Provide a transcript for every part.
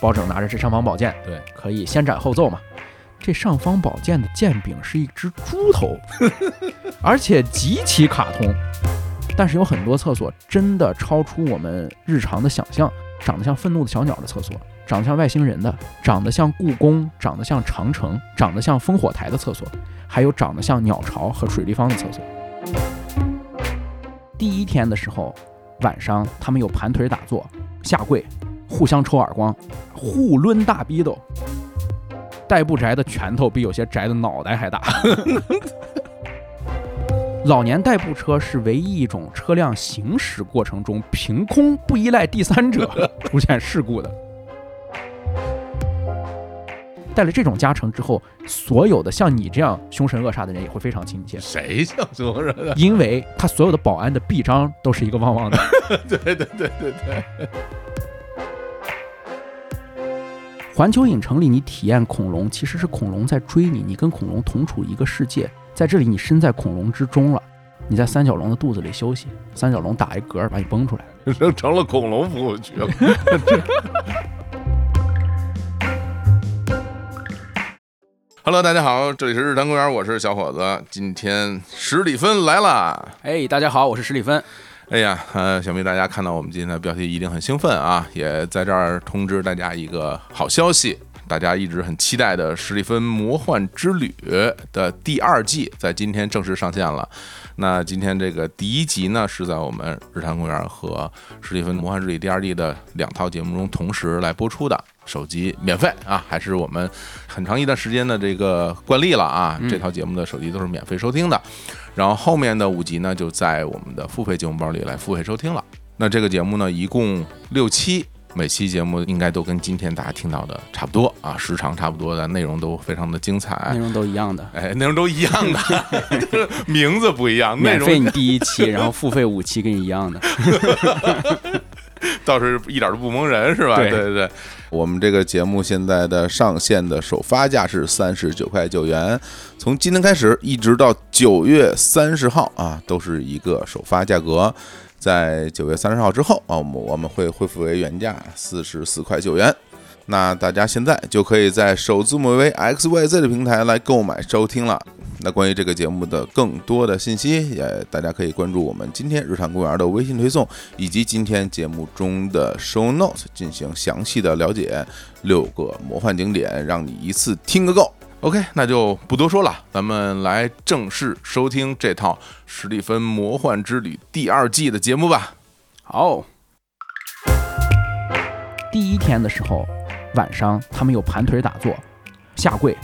包拯拿着这尚方宝剑，对，可以先斩后奏嘛。这尚方宝剑的剑柄是一只猪头，而且极其卡通。但是有很多厕所真的超出我们日常的想象，长得像愤怒的小鸟的厕所，长得像外星人的，长得像故宫，长得像长城，长得像烽火台的厕所，还有长得像鸟巢和水立方的厕所。第一天的时候，晚上他们有盘腿打坐、下跪、互相抽耳光、互抡大逼斗。代步宅的拳头比有些宅的脑袋还大。老年代步车是唯一一种车辆行驶过程中凭空不依赖第三者 出现事故的。带了这种加成之后，所有的像你这样凶神恶煞的人也会非常亲切。谁像凶神恶煞？因为他所有的保安的臂章都是一个旺旺的。对对对对对。环球影城里，你体验恐龙，其实是恐龙在追你，你跟恐龙同处一个世界。在这里，你身在恐龙之中了，你在三角龙的肚子里休息，三角龙打一嗝把你崩出来，成成了恐龙服务区了。Hello，大家好，这里是日坛公园，我是小伙子，今天史蒂芬来了。哎，大家好，我是史蒂芬。哎呀，呃，想必大家看到我们今天的标题一定很兴奋啊！也在这儿通知大家一个好消息，大家一直很期待的《史蒂芬魔幻之旅》的第二季在今天正式上线了。那今天这个第一集呢，是在我们日坛公园和《史蒂芬魔幻之旅》第二季的两套节目中同时来播出的。手机免费啊，还是我们很长一段时间的这个惯例了啊！这套节目的手机都是免费收听的，然后后面的五集呢，就在我们的付费节目包里来付费收听了。那这个节目呢，一共六期，每期节目应该都跟今天大家听到的差不多啊，时长差不多的，内容都非常的精彩，内容都一样的，哎，内容都一样的，名字不一样，免费你第一期，然后付费五期跟你一样的。倒是一点都不蒙人，是吧？对对对，我们这个节目现在的上线的首发价是三十九块九元，从今天开始一直到九月三十号啊，都是一个首发价格。在九月三十号之后啊，我们我们会恢复为原价四十四块九元。那大家现在就可以在首字母为 X Y Z 的平台来购买收听了。那关于这个节目的更多的信息，也大家可以关注我们今天日常公园的微信推送，以及今天节目中的 Show Notes 进行详细的了解。六个魔幻景点，让你一次听个够。OK，那就不多说了，咱们来正式收听这套《史蒂芬魔幻之旅》第二季的节目吧。好，第一天的时候。晚上，他们又盘腿打坐、下跪、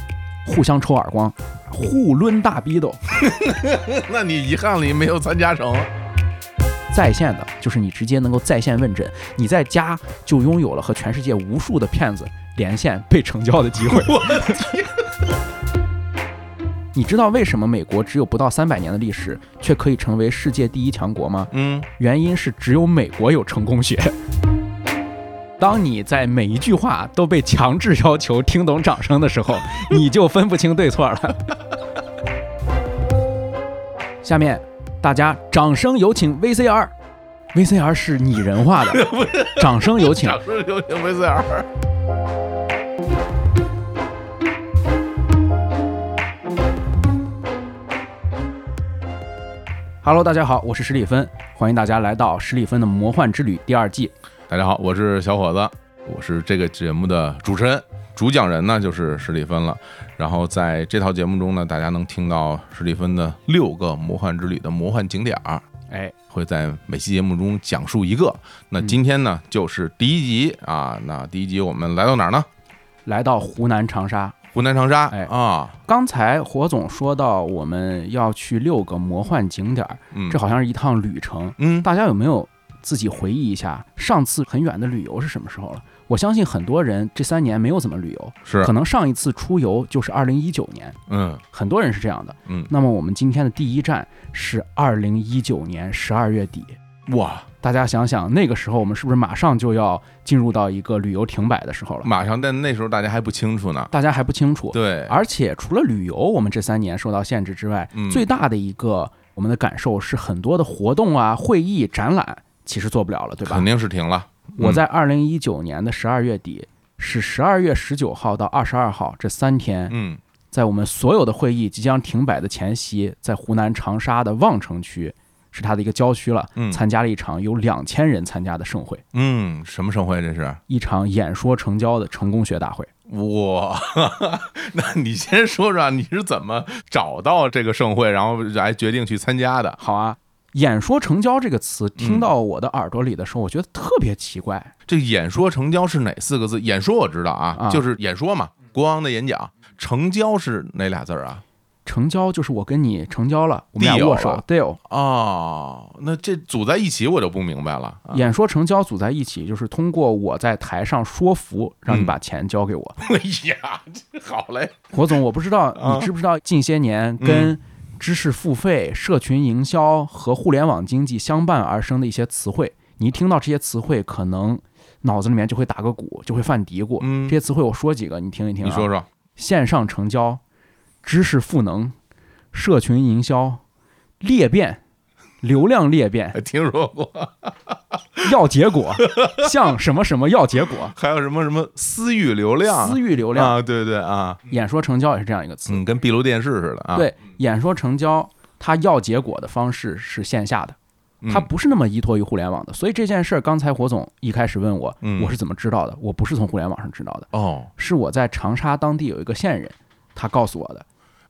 互相抽耳光、互抡大逼斗。那你遗憾了，你没有参加成。在线的，就是你直接能够在线问诊，你在家就拥有了和全世界无数的骗子连线被成交的机会。我的天！你知道为什么美国只有不到三百年的历史，却可以成为世界第一强国吗？嗯，原因是只有美国有成功学。当你在每一句话都被强制要求听懂掌声的时候，你就分不清对错了。下面大家掌声有请 VCR，VCR 是拟人化的，掌声有请，掌声有请 VCR。Hello，大家好，我是史蒂芬，欢迎大家来到史蒂芬的魔幻之旅第二季。大家好，我是小伙子，我是这个节目的主持人，主讲人呢就是史蒂芬了。然后在这套节目中呢，大家能听到史蒂芬的六个魔幻之旅的魔幻景点儿，哎，会在每期节目中讲述一个。那今天呢就是第一集啊，那第一集我们来到哪儿呢？来到湖南长沙。湖南长沙，哎啊，刚才火总说到我们要去六个魔幻景点儿，这好像是一趟旅程。嗯，大家有没有？自己回忆一下，上次很远的旅游是什么时候了？我相信很多人这三年没有怎么旅游，是可能上一次出游就是二零一九年，嗯，很多人是这样的，嗯。那么我们今天的第一站是二零一九年十二月底，哇！大家想想，那个时候我们是不是马上就要进入到一个旅游停摆的时候了？马上，但那时候大家还不清楚呢，大家还不清楚。对，而且除了旅游，我们这三年受到限制之外，最大的一个我们的感受是很多的活动啊、会议、展览。其实做不了了，对吧？肯定是停了。我在二零一九年的十二月底是十二月十九号到二十二号这三天，嗯，在我们所有的会议即将停摆的前夕，在湖南长沙的望城区，是它的一个郊区了，嗯参加了一场有两千人参加的盛会，嗯，什么盛会这是？一场演说成交的成功学大会。哇，那你先说说你是怎么找到这个盛会，然后来决定去参加的？好啊，演说成交这个词嗯听到我的耳朵里的时候，我觉得特别奇怪。这演说成交是哪四个字？演说我知道啊，啊就是演说嘛，国王的演讲。成交是哪俩字儿啊？成交就是我跟你成交了，我们俩握手了，deal。哦，那这组在一起我就不明白了。啊演说成交组在一起，就是通过我在台上说服，让你嗯把钱交给我。哎呀，这好嘞，火总，我不知道啊你知不知道，近些年跟知识付费、社群营销和互联网经济相伴而生的一些词汇，你一听到这些词汇，可能脑子里面就会打个鼓，就会犯嘀咕。嗯这些词汇我说几个，你听一听、啊。你说说，线上成交、知识赋能、社群营销、裂变、流量裂变、听说过？要结果，像什么什么要结果、还有什么什么私域流量？私域流量、啊，对对啊，演说成交也是这样一个词。嗯，跟闭路电视似的啊。，对，演说成交，它要结果的方式是线下的，它嗯不是那么依托于互联网的。所以这件事儿，刚才火总一开始问我，嗯我是怎么知道的？我不是从互联网上知道的，哦，是我在长沙当地有一个线人，他告诉我的。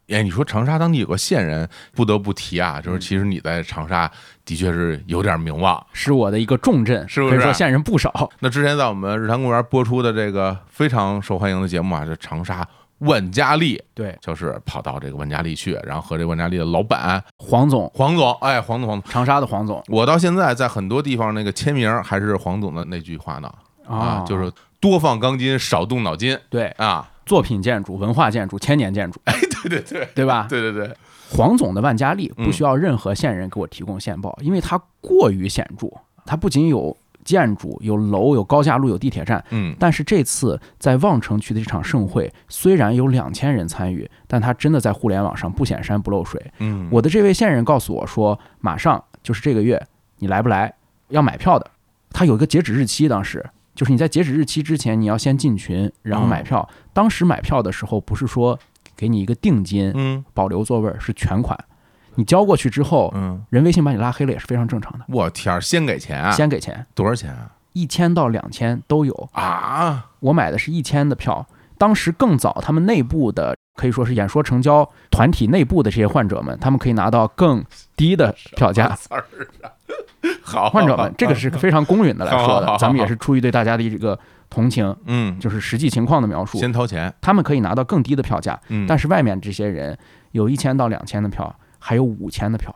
哎，你说长沙当地有个县人，不得不提啊，嗯就是其实你在长沙的确是有点名望。是我的一个重镇，是不是可以说线人不少。那之前在我们日坛公园播出的这个非常受欢迎的节目啊，这长沙万家丽，对，就是跑到这个万家丽去，然后和这万家丽的老板黄总，黄总，哎，黄总，黄总，长沙的黄总我到现在在很多地方那个签名还是黄总的那句话呢，啊，就是多放钢筋，少动脑筋对啊，作品建筑、文化建筑、千年建筑，哎对对对，对吧？对对对，黄总的万家丽嗯不需要任何线人给我提供线报，因为它过于显著。它不仅有建筑、有楼、有高架路、有地铁站，嗯但是这次在望城区的这场盛会，虽然有两千人参与，但它真的在互联网上不显山不漏水。嗯，我的这位线人告诉我说，马上就是这个月，你来不来？要买票的，他有一个截止日期，当时就是你在截止日期之前，你要先进群，然后买票。当时买票的时候，不是说给你一个定金，嗯保留座位儿，是全款。你交过去之后，嗯，人微信把你拉黑了也是非常正常的，我天儿，先给钱啊，先给钱，多少钱啊？一千到两千都有。啊，我买的是一千的票，当时更早，他们内部的可以说是演说成交团体内部的这些患者们，他们可以拿到更低的票价。啊，好，患者们，这个是非常公允的来说的，咱们也是出于对大家的一个同情，嗯，就是实际情况的描述。先掏钱，他们可以拿到更低的票价，嗯，但是外面这些人有一千到两千的票，还有五千的票。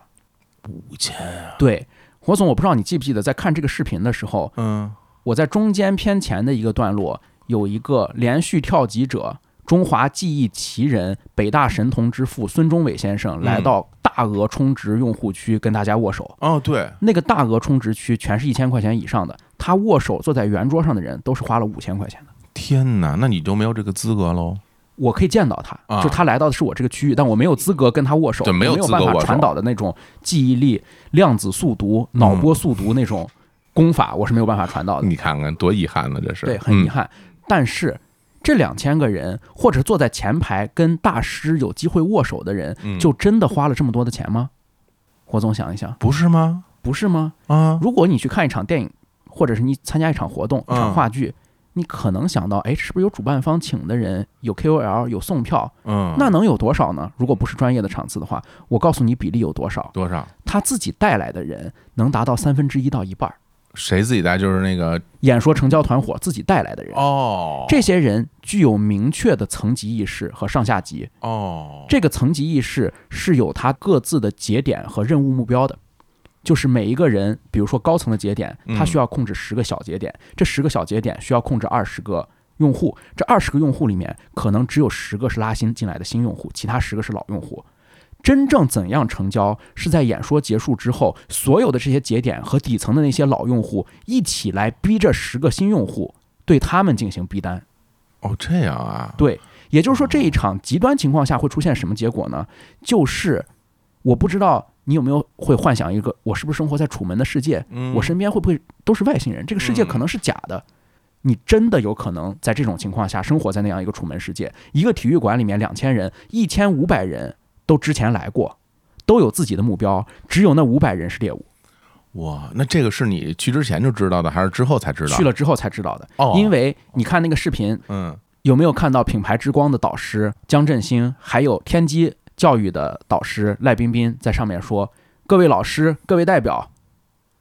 五千啊，对，火总，我不知道你记不记得，在看这个视频的时候，嗯我在中间偏前的一个段落有一个连续跳级者。中华记忆奇人、北大神童之父孙中伟先生来到大额充值用户区跟大家握手。哦，对，那个大额充值区全是一千块钱以上的，他握手坐在圆桌上的人都是花了五千块钱的。天哪，那你就没有这个资格喽？我可以见到他，啊就他来到的是我这个区域，但我没有资格跟他握手，对没有我没有办法传导的那种记忆力、量子速读、脑波速读那种功法，我是没有办法传导的。你看看多遗憾呢，这是，对，很遗憾。但是这两千个人，或者坐在前排跟大师有机会握手的人，嗯，就真的花了这么多的钱吗？火总想一想，不是吗？不是吗？啊，如果你去看一场电影，或者是你参加一场活动、一场嗯话剧，你可能想到，哎，是不是有主办方请的人，有 KOL，有送票？嗯，那能有多少呢？如果不是专业的场次的话，我告诉你比例有多少，多少？他自己带来的人能达到三分之一到一半儿。谁自己带？就是那个演说成交团伙自己带来的人，哦，这些人具有明确的层级意识和上下级。哦，这个层级意识是有他各自的节点和任务目标的，就是每一个人，比如说高层的节点，嗯他需要控制十个小节点，这十个小节点需要控制二十个用户，这二十个用户里面可能只有十个是拉新进来的新用户，其他十个是老用户。真正怎样成交，是在演说结束之后，所有的这些节点和底层的那些老用户一起来逼这十个新用户，对他们进行逼单。哦，这样啊，对，也就是说，这一场极端情况下会出现什么结果呢？就是我不知道你有没有会幻想一个，我是不是生活在楚门的世界？嗯，我身边会不会都是外星人？这个世界嗯可能是假的。你真的有可能在这种情况下生活在那样一个楚门世界。一个体育馆里面两千人，一千五百人都之前来过，都有自己的目标，只有那五百人是猎物。哇，那这个是你去之前就知道的，还是之后才知道？去了之后才知道的。哦，因为你看那个视频，嗯，有没有看到品牌之光的导师江振兴，还有天基教育的导师赖彬彬在上面说：“各位老师，各位代表，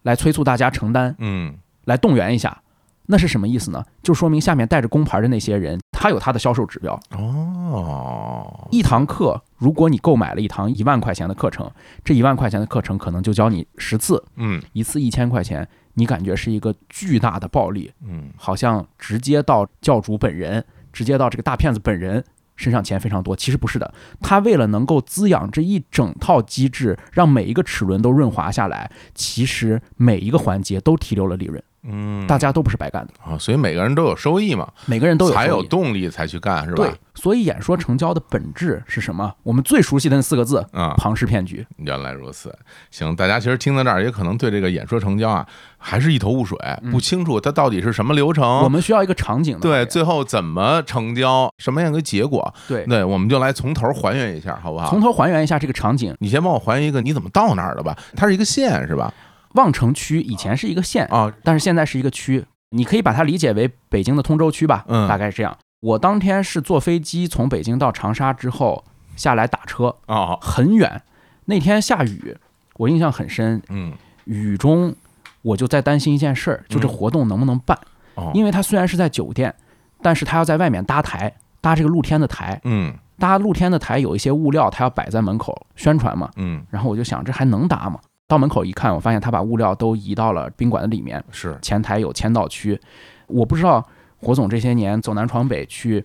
来催促大家承担，嗯，来动员一下。”那是什么意思呢？就说明下面带着工牌的那些人，他有他的销售指标。哦，一堂课，如果你购买了一堂一万块钱的课程，这一万块钱的课程可能就教你十次，嗯，一次一千块钱，你感觉是一个巨大的暴利，嗯，好像直接到教主本人，直接到这个大骗子本人身上钱非常多。其实不是的，他为了能够滋养这一整套机制，让每一个齿轮都润滑下来，其实每一个环节都提留了利润。嗯，大家都不是白干的啊，所以每个人都有收益嘛，每个人都有才有动力才去干，是吧？对，所以演说成交的本质是什么？我们最熟悉的那四个字啊，庞氏骗局。原来如此，行，大家其实听到这儿也可能对这个演说成交啊还是一头雾水，不清楚它到底是什么流程。我们需要一个场景，对，最后怎么成交，什么样的结果？对，对，我们就来从头还原一下，好不好？从头还原一下这个场景。你先帮我还原一个，你怎么到那儿的吧？它是一个线，是吧？望城区以前是一个县啊，但是现在是一个区。你可以把它理解为北京的通州区吧，嗯，大概是这样。我当天是坐飞机从北京到长沙之后下来打车啊，很远。那天下雨，我印象很深。嗯，雨中我就在担心一件事儿，就这活动能不能办？哦，因为它虽然是在酒店，但是它要在外面搭台，搭这个露天的台。嗯，搭露天的台有一些物料，它要摆在门口宣传嘛。嗯，然后我就想，这还能搭吗？到门口一看，我发现他把物料都移到了宾馆的里面。是。前台有签到区，我不知道火总这些年走南闯北去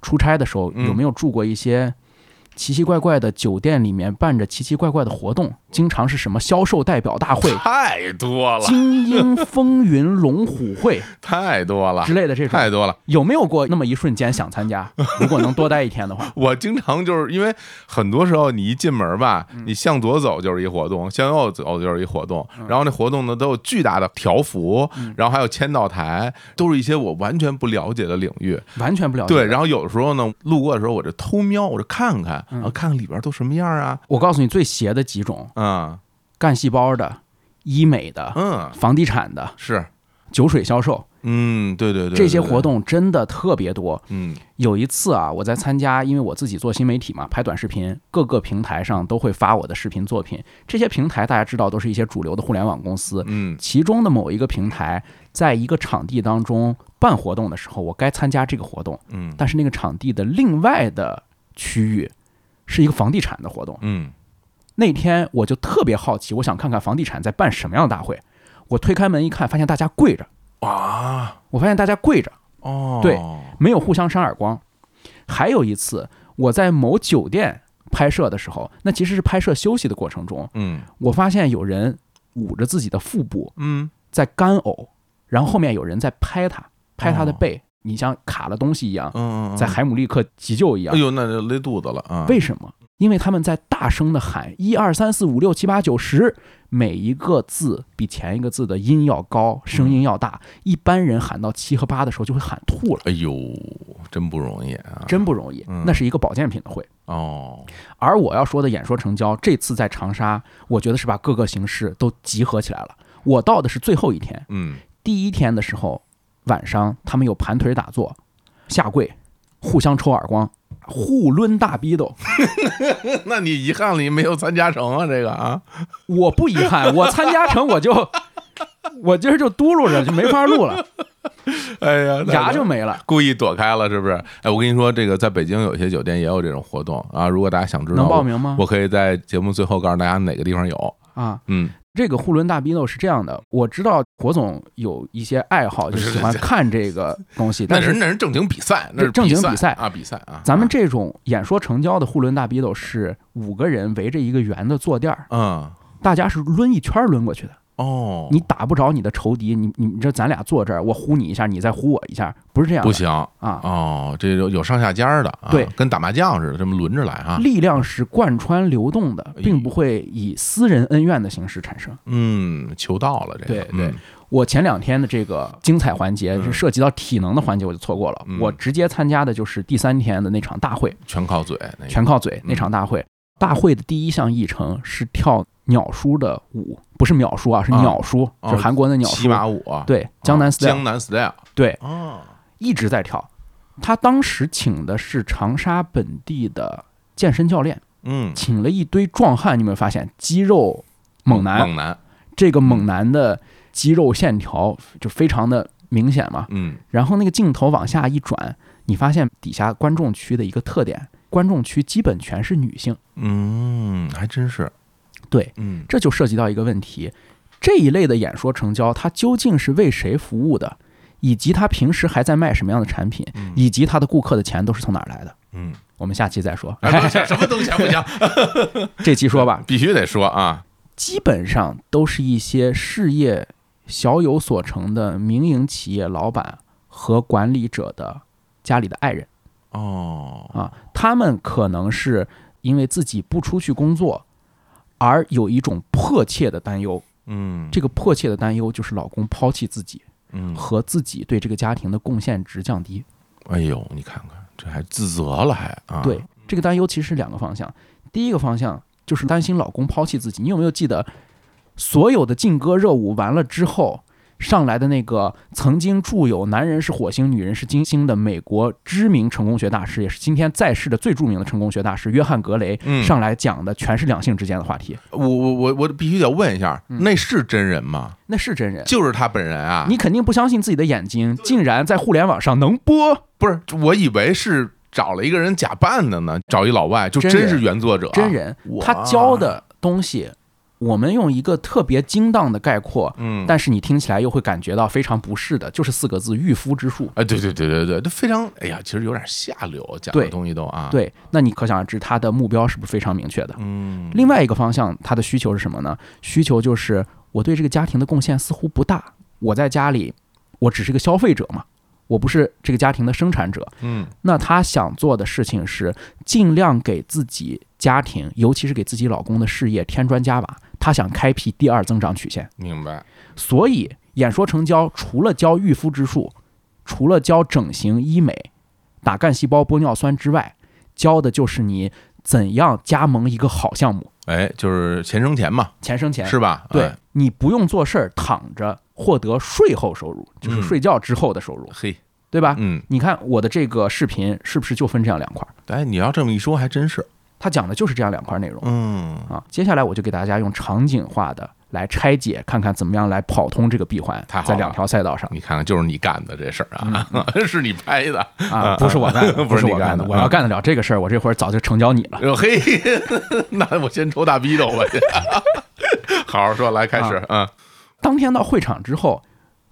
出差的时候，有没有住过一些奇奇怪怪的酒店里面办着奇奇怪怪的活动，经常是什么销售代表大会，太多了，精英风云龙虎会，太多了之类的这种，太多了。有没有过那么一瞬间想参加？如果能多待一天的话，我经常就是因为很多时候你一进门吧，你向左走就是一活动，向右走就是一活动，然后那活动呢都有巨大的条幅，然后还有签到台，都是一些我完全不了解的领域，完全不了解。对，然后有的时候呢，路过的时候我就偷瞄，我就看看。然后看看里边都什么样啊！我告诉你，最邪的几种，嗯，干细胞的、医美的、嗯，房地产的，是酒水销售，嗯，对对对，这些活动真的特别多。嗯，有一次啊，我在参加，因为我自己做新媒体嘛，拍短视频，各个平台上都会发我的视频作品。这些平台大家知道，都是一些主流的互联网公司。嗯，其中的某一个平台，在一个场地当中办活动的时候，我该参加这个活动。嗯，但是那个场地的另外的区域。是一个房地产的活动，嗯，那天我就特别好奇，我想看看房地产在办什么样的大会。我推开门一看，发现大家跪着，啊！我发现大家跪着，哦，对，没有互相扇耳光。还有一次，我在某酒店拍摄的时候，那其实是拍摄休息的过程中，嗯，我发现有人捂着自己的腹部，嗯，在干呕，然后后面有人在拍他，拍他的背，你像卡了东西一样，嗯，在海姆立克急救一样。哎呦，那就勒肚子了啊！为什么？因为他们在大声的喊一二三四五六七八九十，每一个字比前一个字的音要高，声音要大。一般人喊到七和八的时候就会喊吐了。哎呦，真不容易啊！真不容易。那是一个保健品的会哦。而我要说的演说成交，这次在长沙，我觉得是把各个形式都集合起来了。我到的是最后一天，嗯，第一天的时候晚上他们有盘腿打坐、下跪、互相抽耳光。互抡大逼斗，那你遗憾了，你没有参加成啊？这个啊，我不遗憾，我参加成我就，我今儿就嘟噜着就没法录了，哎呀，牙就没了，故意躲开了是不是？哎，我跟你说，这个在北京有些酒店也有这种活动啊，如果大家想知道，能报名吗？我可以在节目最后告诉大家哪个地方有啊，嗯。这个互伦大逼斗是这样的，我知道火总有一些爱好，就喜欢看这个东西。但是那是正经比赛，那是正经比赛啊，比赛啊。咱们这种演说成交的互伦大逼斗是五个人围着一个圆的坐垫儿，嗯，大家是抡一圈抡过去的。哦，你打不着你的仇敌，你你这咱俩坐这儿，我呼你一下，你再呼我一下，不是这样，不行啊。哦，这有有上下家的，啊对，跟打麻将似的，这么轮着来啊。力量是贯穿流动的，并不会以私人恩怨的形式产生。嗯，求到了这个。对对，我前两天的这个精彩环节是涉及到体能的环节，我就错过了。我直接参加的就是第三天的那场大会，全靠嘴，全靠嘴那场大会。大会的第一项议程是跳鸟叔的舞，不是秒叔啊，是鸟叔，是韩国的鸟叔。骑马舞，对，江南 style，江南 style，对，一直在跳。他当时请的是长沙本地的健身教练，嗯，请了一堆壮汉，你有没有发现肌肉猛男？猛男，这个猛男的肌肉线条就非常的明显嘛，嗯。然后那个镜头往下一转，你发现底下观众区的一个特点。观众区基本全是女性，嗯，还真是，对，嗯，这就涉及到一个问题：这一类的演说成交，它究竟是为谁服务的？以及他平时还在卖什么样的产品？以及他的顾客的钱都是从哪儿来的？嗯，我们下期再说。什么东西不行？这期说吧，必须得说啊！基本上都是一些事业小有所成的民营企业老板和管理者的家里的爱人。哦啊，他们可能是因为自己不出去工作，而有一种迫切的担忧。嗯，这个迫切的担忧就是老公抛弃自己，嗯，和自己对这个家庭的贡献值降低。哎呦，你看看，这还自责了，还啊？对，这个担忧其实是两个方向。第一个方向就是担心老公抛弃自己。你有没有记得，所有的劲歌热舞完了之后？上来的那个曾经著有“男人是火星，女人是金星”的美国知名成功学大师，也是今天在世的最著名的成功学大师约翰·格雷，上来讲的全是两性之间的话题。我我我我必须得问一下，那是真人吗？那是真人，就是他本人啊！你肯定不相信自己的眼睛，竟然在互联网上能播？不是，我以为是找了一个人假扮的呢，找一老外，就真是原作者，真人。他教的东西。我们用一个特别精当的概括，嗯，但是你听起来又会感觉到非常不适的，就是四个字“御夫之术”。哎，对对对对对，这非常，哎呀，其实有点下流，讲的东西都啊。对，那你可想而知，他的目标是不是非常明确的？嗯。另外一个方向，他的需求是什么呢？需求就是我对这个家庭的贡献似乎不大，我在家里，我只是个消费者嘛。我不是这个家庭的生产者，嗯，那他想做的事情是尽量给自己家庭，尤其是给自己老公的事业添砖加瓦。她想开辟第二增长曲线。明白。所以演说成交，除了教御夫之术，除了教整形医美、打干细胞、玻尿酸之外，教的就是你怎样加盟一个好项目。哎，就是钱生钱嘛，钱生钱是吧？对，你不用做事儿，躺着。获得税后收入，就是睡觉之后的收入，嘿，对吧？嗯，你看我的这个视频是不是就分这样两块？哎，你要这么一说，还真是，他讲的就是这样两块内容。嗯啊，接下来我就给大家用场景化的来拆解，看看怎么样来跑通这个闭环，在两条赛道上。你看看，就是你干的这事儿啊，是你拍的啊，不是我干的，不是我干的。我要干得了这个事儿，我这会儿早就成交你了。嘿，那我先抽大逼斗吧，好好说，来开始啊。当天到会场之后。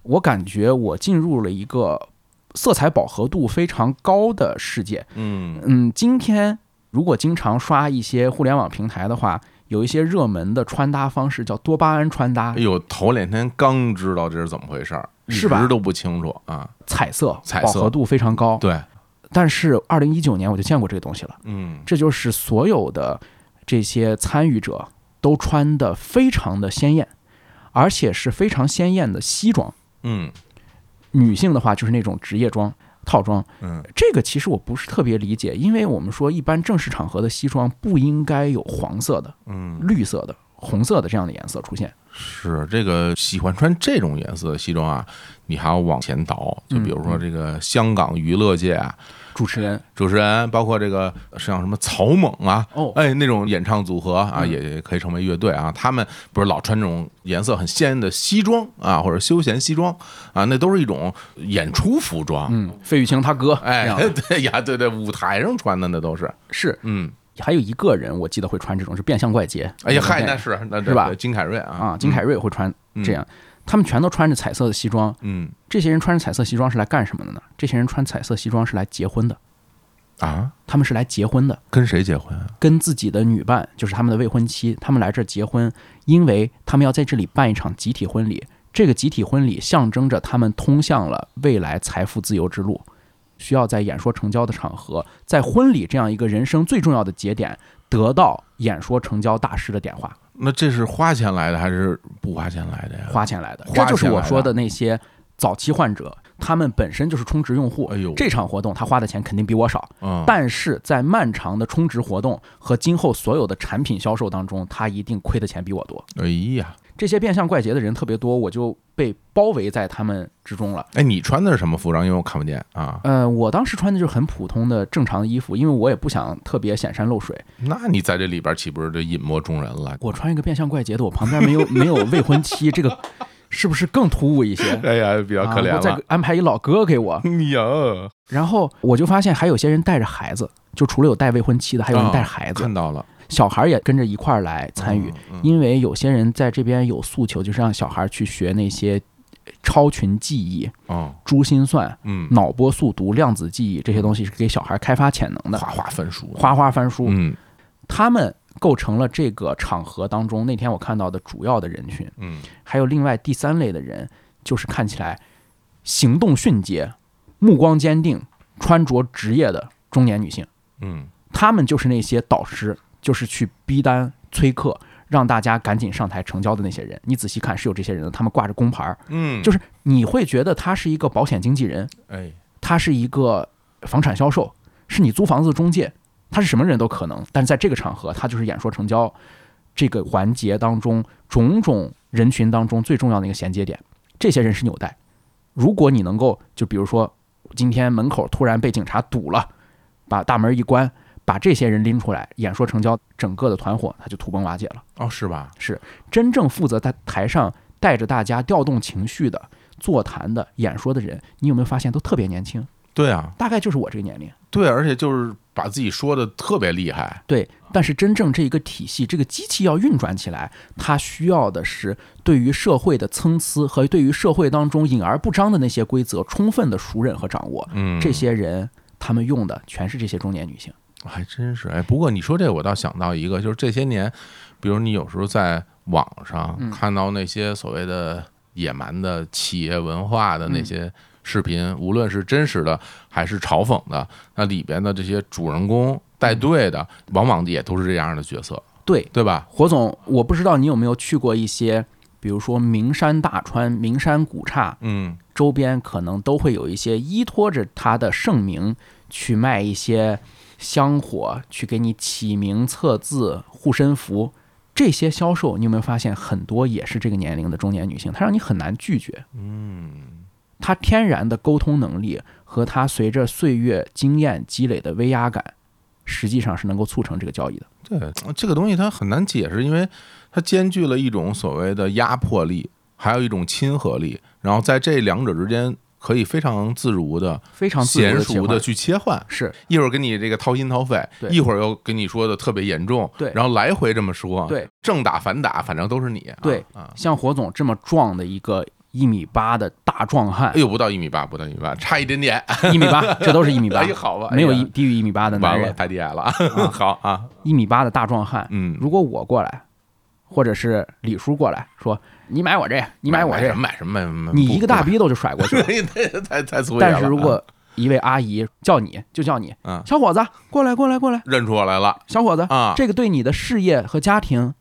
我感觉我进入了一个色彩饱和度非常高的世界。嗯嗯，今天如果经常刷一些互联网平台的话，有一些热门的穿搭方式叫多巴胺穿搭。哎呦，头两天刚知道这是怎么回事儿，是吧？一直都不清楚啊。彩色，彩色饱和度非常高。对，但是二零一九年我就见过这个东西了。嗯，这就是所有的这些参与者都穿的非常的鲜艳，而且是非常鲜艳的西装。嗯，女性的话就是那种职业装套装。嗯，这个其实我不是特别理解，因为我们说一般正式场合的西装不应该有黄色的、嗯，绿色的、红色的这样的颜色出现。是这个喜欢穿这种颜色的西装啊，你还要往前倒。就比如说这个香港娱乐界啊，主持人、主持人，包括这个像什么草蜢啊，哦，哎，那种演唱组合啊，也可以成为乐队啊。他们不是老穿这种颜色很鲜艳的西装啊，或者休闲西装啊，那都是一种演出服装。嗯，费玉清他哥，哎，对呀，对对，舞台上穿的那都是是，嗯。还有一个人，我记得会穿这种是变相怪杰。哎呀，嗨，那是那是吧？金凯瑞啊，啊，金凯瑞会穿这样，他们全都穿着彩色的西装。嗯，这些人穿着彩色西装是来干什么的呢？这些人穿彩色西装是来结婚的。啊，他们是来结婚的，跟谁结婚啊？跟自己的女伴，就是他们的未婚妻，他们来这儿结婚，因为他们要在这里办一场集体婚礼。这个集体婚礼象征着他们通向了未来财富自由之路，需要在演说成交的场合，在婚礼这样一个人生最重要的节点，得到演说成交大师的点化。那这是花钱来的还是不花钱来的呀？花钱来的，这就是我说的那些早期患者，他们本身就是充值用户。哎呦这场活动他花的钱肯定比我少，嗯，但是在漫长的充值活动和今后所有的产品销售当中，他一定亏的钱比我多。哎呀，这些变相怪杰的人特别多，我就被包围在他们之中了。哎，你穿的是什么服装？因为我看不见啊。呃，我当时穿的就是很普通的正常的衣服，因为我也不想特别显山露水。那你在这里边岂不是就隐没众人了？我穿一个变相怪杰的，我旁边没有 没有未婚妻，这个 是不是更突兀一些？哎呀，比较可怜再。安排一老哥给我，哎呀，然后我就发现还有些人带着孩子，就除了有带未婚妻的，还有人带着孩子，看到了小孩也跟着一块儿来参与。因为有些人在这边有诉求，就是让小孩去学那些超群记忆、哦，珠心算、嗯，脑波速读、量子记忆这些东西是给小孩开发潜能的。哗哗翻书，花花翻书，嗯他们构成了这个场合当中那天我看到的主要的人群。嗯还有另外第三类的人，就是看起来行动迅捷、目光坚定、穿着职业的中年女性。嗯他们就是那些导师，就是去逼单催客，让大家赶紧上台成交的那些人。你仔细看，是有这些人的，他们挂着工牌儿，嗯，就是你会觉得他是一个保险经纪人，哎，他是一个房产销售，是你租房子的中介，他是什么人都可能。但是在这个场合，他就是演说成交这个环节当中种种人群当中最重要的一个衔接点。这些人是纽带，如果你能够，就比如说今天门口突然被警察堵了，把大门一关，把这些人拎出来，演说成交，整个的团伙他就土崩瓦解了。哦，是吧？是真正负责在台上带着大家调动情绪的、座谈的、演说的人，你有没有发现都特别年轻？对啊，大概就是我这个年龄。对，而且就是把自己说的特别厉害。对，但是真正这一个体系，这个机器要运转起来，它需要的是对于社会的参差和对于社会当中隐而不彰的那些规则充分的熟认和掌握。嗯，这些人他们用的全是这些中年女性。还真是。哎。不过你说这，我倒想到一个，就是这些年，比如你有时候在网上嗯。看到那些所谓的野蛮的企业文化的嗯。那些视频，无论是真实的还是嘲讽的，那里边的这些主人公带队的，往往也都是这样的角色，对，对吧？火总，我不知道你有没有去过一些，比如说名山大川、名山古刹嗯。周边，可能都会有一些依托着它的盛名去卖一些香火，去给你起名、测字、护身符。这些销售，你有没有发现很多也是这个年龄的中年女性？她让你很难拒绝。嗯，她天然的沟通能力和她随着岁月经验积累的威压感，实际上是能够促成这个交易的。对，这个东西它很难解释，因为它兼具了一种所谓的压迫力，还有一种亲和力，然后在这两者之间可以非常自如的、非常娴熟的去切换。是。一会儿跟你这个掏心掏肺，一会儿又跟你说的特别严重，对。然后来回这么说，对，正打反打，反正都是你，啊对。啊，像火总这么壮的一个一米八的大壮汉。哎，呦，不到一米八，不到一米八，差一点点，一米八，这都是一米八。哎，好吧，没有一低于一米八的男完了，人，太厉害了，好啊，一米八的大壮汉。嗯，如果我过来，或者是李叔过来说，你买我这，你买我这什么，买什么买什么，你一个大逼，逼斗就甩过去了。太太粗野了。但是如果一位阿姨叫你，就叫你嗯，小伙子，过来，过来，过来，认出我来了小伙子，啊，这个对你的事业和家庭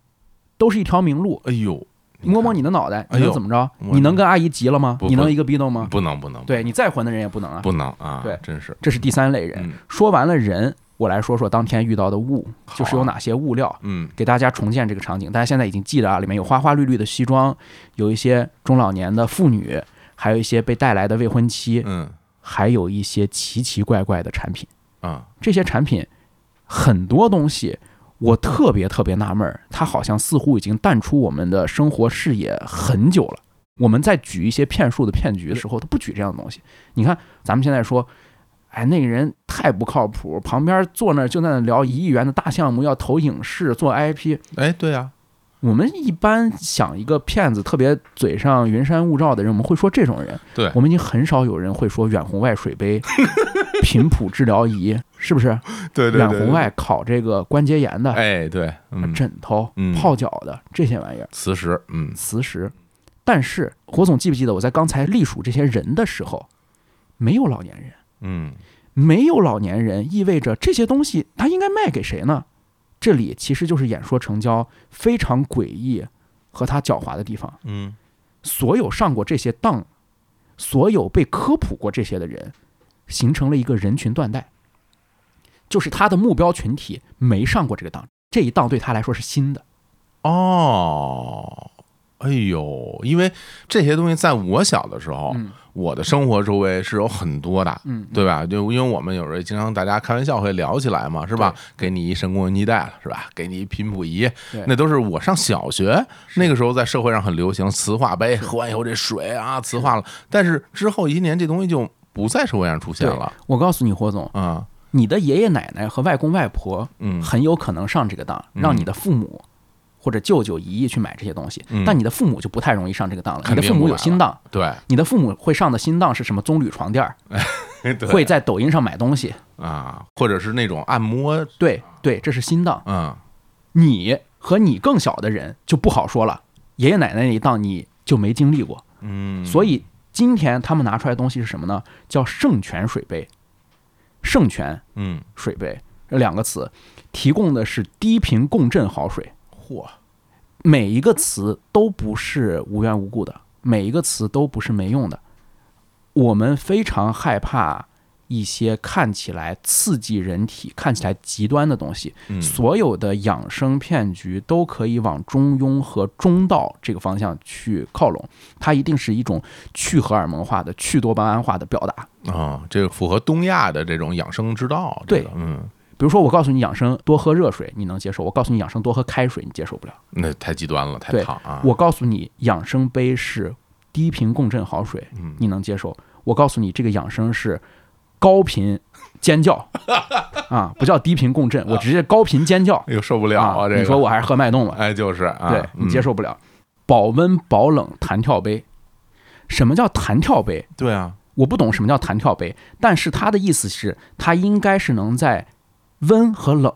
都是一条明路。哎呦，摸摸你的脑袋，你能怎么着？我你能跟阿姨急了吗你能一个逼斗吗？不能不能，对你再混的人也不能啊。不能啊，对真是，这是第三类人。嗯说完了人，我来说说当天遇到的物，就是有哪些物料。嗯给大家重建这个场景，大家现在已经记得啊，里面有花花绿绿的西装，有一些中老年的妇女，还有一些被带来的未婚妻，嗯还有一些奇奇怪怪的产品。啊，这些产品很多东西，我特别特别纳闷儿，它好像似乎已经淡出我们的生活视野很久了。我们在举一些骗术的骗局的时候，都不举这样的东西。你看，咱们现在说，哎，那个人太不靠谱，旁边坐那儿就在那聊一亿元的大项目，要投影视做 IP。哎，对啊，我们一般想一个骗子特别嘴上云山雾罩的人，我们会说这种人。对我们已经很少有人会说远红外水杯 频谱治疗仪，是不是？对对远红外烤这个关节炎的，哎，对，嗯，枕头嗯泡脚的这些玩意儿，磁石，嗯磁石。但是火总记不记得我在刚才隶属这些人的时候，没有老年人，嗯没有老年人意味着这些东西他应该卖给谁呢？这里其实就是演说成交非常诡异和他狡猾的地方。嗯所有上过这些当，所有被科普过这些的人，形成了一个人群断代，就是他的目标群体没上过这个当，这一当对他来说是新的。哦，哎呦，因为这些东西在我小的时候，嗯我的生活周围是有很多的，嗯，对吧？就因为我们有时候经常大家开玩笑会聊起来嘛，是吧？给你一神功人机带了，是吧？给你一频谱仪，那都是我上小学那个时候在社会上很流行磁化杯，喝完以后这水啊磁化了，但是之后一些年这东西就不在社会上出现了。我告诉你，霍总，啊，你的爷爷奶奶和外公外婆嗯。很有可能上这个当，嗯。让你的父母或者舅舅姨姨去买这些东西嗯，但你的父母就不太容易上这个当了。肯你的父母有新当，对，你的父母会上的新当是什么？棕榈床垫儿，会在抖音上买东西。啊，或者是那种按摩，对对，这是新当。嗯你和你更小的人就不好说了，爷爷奶奶那一档你就没经历过，嗯，所以今天他们拿出来的东西是什么呢？叫圣泉水杯，圣泉嗯，水杯这两个词提供的是低频共振好水，嚯，每一个词都不是无缘无故的，每一个词都不是没用的。我们非常害怕一些看起来刺激人体、看起来极端的东西。嗯所有的养生骗局都可以往中庸和中道这个方向去靠拢，它一定是一种去荷尔蒙化的、去多巴胺化的表达。啊，这个符合东亚的这种养生之道，这对嗯，比如说，我告诉你养生多喝热水，你能接受；我告诉你养生多喝开水，你接受不了。那太极端了，太烫啊，我告诉你养生杯是低频共振好水，嗯你能接受；我告诉你这个养生是高频尖叫 啊，不叫低频共振，我直接高频尖叫又受不了啊！这个你说我还是喝脉动吧？哎就是啊，对你接受受不了。保温保冷弹跳杯，什么叫弹跳杯？对啊，我不懂什么叫弹跳杯，但是它的意思是，它应该是能在温和冷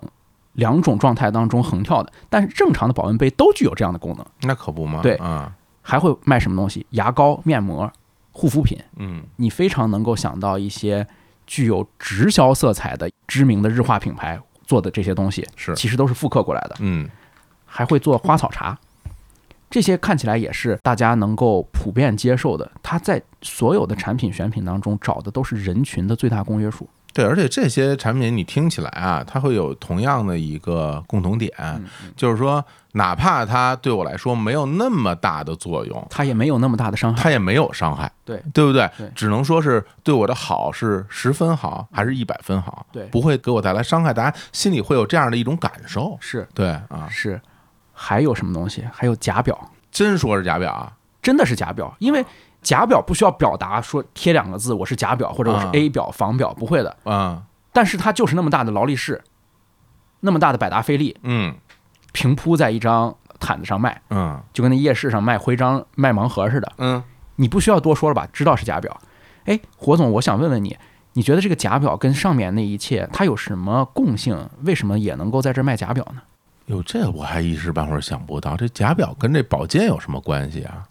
两种状态当中横跳的。但是正常的保温杯都具有这样的功能。那可不嘛，对啊，还会卖什么东西？牙膏、面膜、护肤品，嗯你非常能够想到一些具有直销色彩的知名的日化品牌做的这些东西，是其实都是复刻过来的。嗯还会做花草茶，这些看起来也是大家能够普遍接受的。它在所有的产品选品当中找的都是人群的最大公约数。对，而且这些产品你听起来啊，它会有同样的一个共同点，嗯就是说，哪怕它对我来说没有那么大的作用，它也没有那么大的伤害。它也没有伤害，对对不对？对只能说是对我的好是十分好，还是一百分好？对不会给我带来伤害，大家心里会有这样的一种感受。是对啊，是，还有什么东西？还有假表，真说是假表啊，真的是假表，因为假表不需要表达说贴两个字我是假表或者我是啊 A 表仿表，不会的。啊，但是它就是那么大的劳力士，那么大的百达翡丽，嗯平铺在一张毯子上卖，嗯就跟那夜市上卖徽章、卖盲盒似的。嗯，你不需要多说了吧？知道是假表。哎，火总，我想问问你，你觉得这个假表跟上面那一切它有什么共性？为什么也能够在这儿卖假表呢？哟，这我还一时半会儿想不到，这假表跟这宝剑有什么关系啊？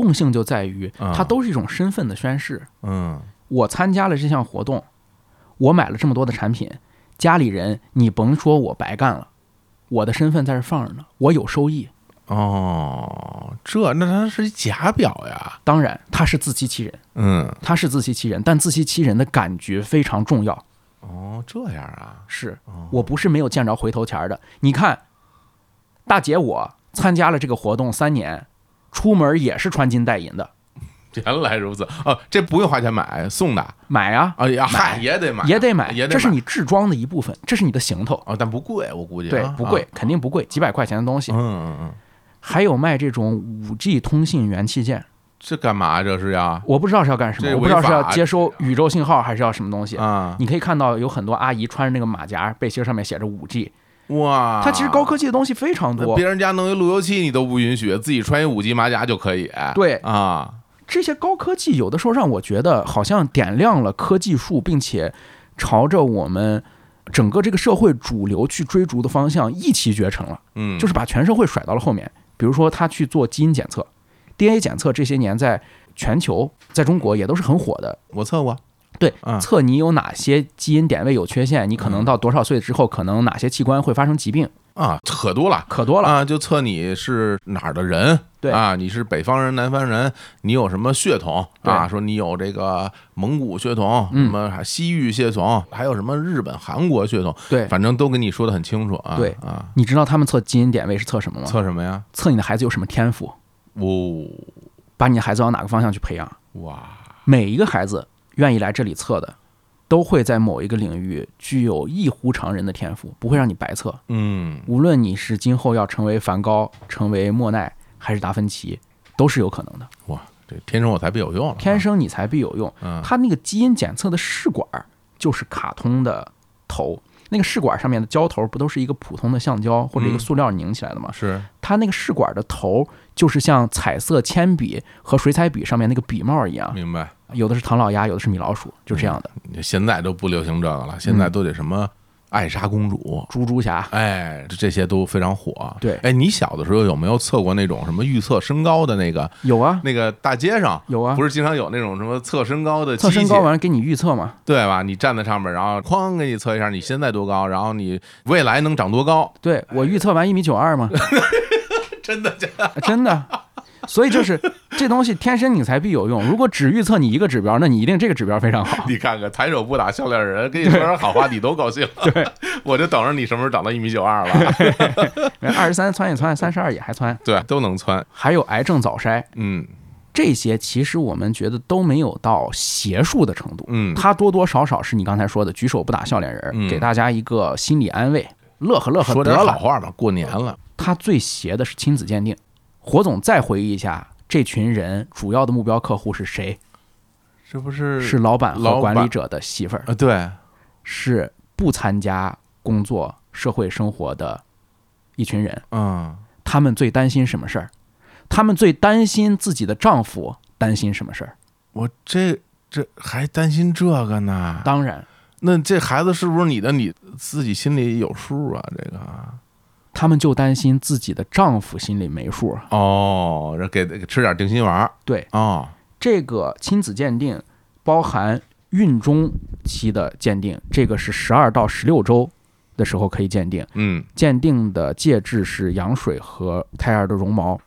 共性就在于啊它都是一种身份的宣示。嗯我参加了这项活动，我买了这么多的产品，家里人你甭说我白干了，我的身份在这放着呢，我有收益。哦，这那它是一假表呀，当然，它是自欺欺人，嗯，它是自欺欺人，但自欺欺人的感觉非常重要。哦，这样啊，是我不是没有见着回头钱的。你看，大姐我参加了这个活动三年，出门也是穿金戴银的，原来如此。哦，这不用花钱买，送的。买啊，哎呀，嗨，买也得买，也得买，也得买，这是你制装的一部分，这是你的行头。哦，但不贵，我估计啊，对不贵啊，肯定不贵，几百块钱的东西。嗯嗯嗯，还有卖这种五 G 通信元器件，这干嘛？这是要？我不知道是要干什么，我不知道是要接收宇宙信号还是要什么东西。啊，你可以看到有很多阿姨穿着那个马甲背心，上面写着五 G，哇，它其实高科技的东西非常多别。人家弄一路由器你都不允许，自己穿一五级马甲就可以。对啊，这些高科技有的时候让我觉得好像点亮了科技树，并且朝着我们整个这个社会主流去追逐的方向一骑绝尘了，嗯，就是把全社会甩到了后面。比如说，他去做基因检测、DNA 检测，这些年在全球，在中国也都是很火的。我测过，对啊，测你有哪些基因点位有缺陷，你可能到多少岁之后，可能哪些器官会发生疾病，啊，可多了。可多了。啊，就测你是哪儿的人，对啊，你是北方人、南方人，你有什么血统啊？说你有这个蒙古血统，什嗯么西域血统，还有什么日本、韩国血统，对，反正都跟你说的很清楚啊。对啊，你知道他们测基因点位是测什么吗？测什么呀？测你的孩子有什么天赋，哦，把你的孩子往哪个方向去培养。哇，每一个孩子愿意来这里测的，都会在某一个领域具有异乎常人的天赋，不会让你白测。嗯，无论你是今后要成为梵高、成为莫奈，还是达芬奇，都是有可能的。哇，这天生我材必有用了，天生你材必有用。嗯，他那个基因检测的试管儿就是卡通的头，那个试管上面的胶头不都是一个普通的橡胶或者一个嗯塑料拧起来的吗？是，它那个试管的头就是像彩色铅笔和水彩笔上面那个笔帽一样，明白。有的是唐老鸭，有的是米老鼠，就这样的。现在都不流行这个了，现在嗯都得什么艾莎公主。猪猪侠，哎，这这些都非常火。对哎，你小的时候有没有测过那种什么预测身高的那个有啊那个大街上？有啊不，是经常有那种什么测身高的测身高完了给你预测嘛？对吧？你站在上面，然后哐给你测一下你现在多高，然后你未来能长多高？对我预测完一米九二嘛，真的假的？真的。所以就是这东西天生你才必有用。如果只预测你一个指标，那你一定这个指标非常好。你看看，抬手不打笑脸人，跟你说点好话，你都高兴。对，我就等着你什么时候长到一米九二了。二十三窜一窜，三十二也还窜，对，都能窜。还有癌症早筛，嗯这些其实我们觉得都没有到邪术的程度。嗯，它多多少少是你刚才说的举手不打笑脸人，嗯给大家一个心理安慰，乐呵乐呵说得了。点好话吧，过年了。它最邪的是亲子鉴定。火总再回忆一下，这群人主要的目标客户是谁？这不是是老板老板和管理者的媳妇儿，啊？对，是不参加工作、社会生活的一群人。嗯，他们最担心什么事儿？他们最担心自己的丈夫担心什么事儿？我这这还担心这个呢？当然，那这孩子是不是你的？你自己心里有数啊？这个他们就担心自己的丈夫心里没数啊。哦，这给给吃点定心丸对，哦，这个亲子鉴定包含孕中期的鉴定，这个是十二到十六周的时候可以鉴定，嗯。鉴定的介质是羊水和胎儿的绒毛，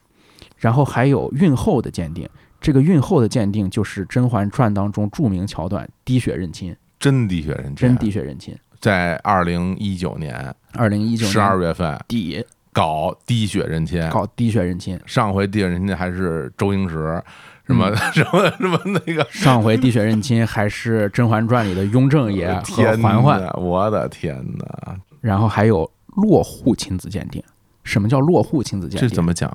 然后还有孕后的鉴定。这个孕后的鉴定就是《甄嬛传》当中著名桥段“滴血认亲。真滴血认”，亲，真滴血认亲。在二零一九年二零一九十二年月份底搞滴血认亲，搞滴血认亲，上回滴血认亲还是周星驰，什么、什么什么那个 上回滴血认亲还是《甄嬛传》里的雍正爷 和嬛嬛，我的天哪，然后还有落户亲子鉴定。什么叫落户亲子鉴定？这怎么讲？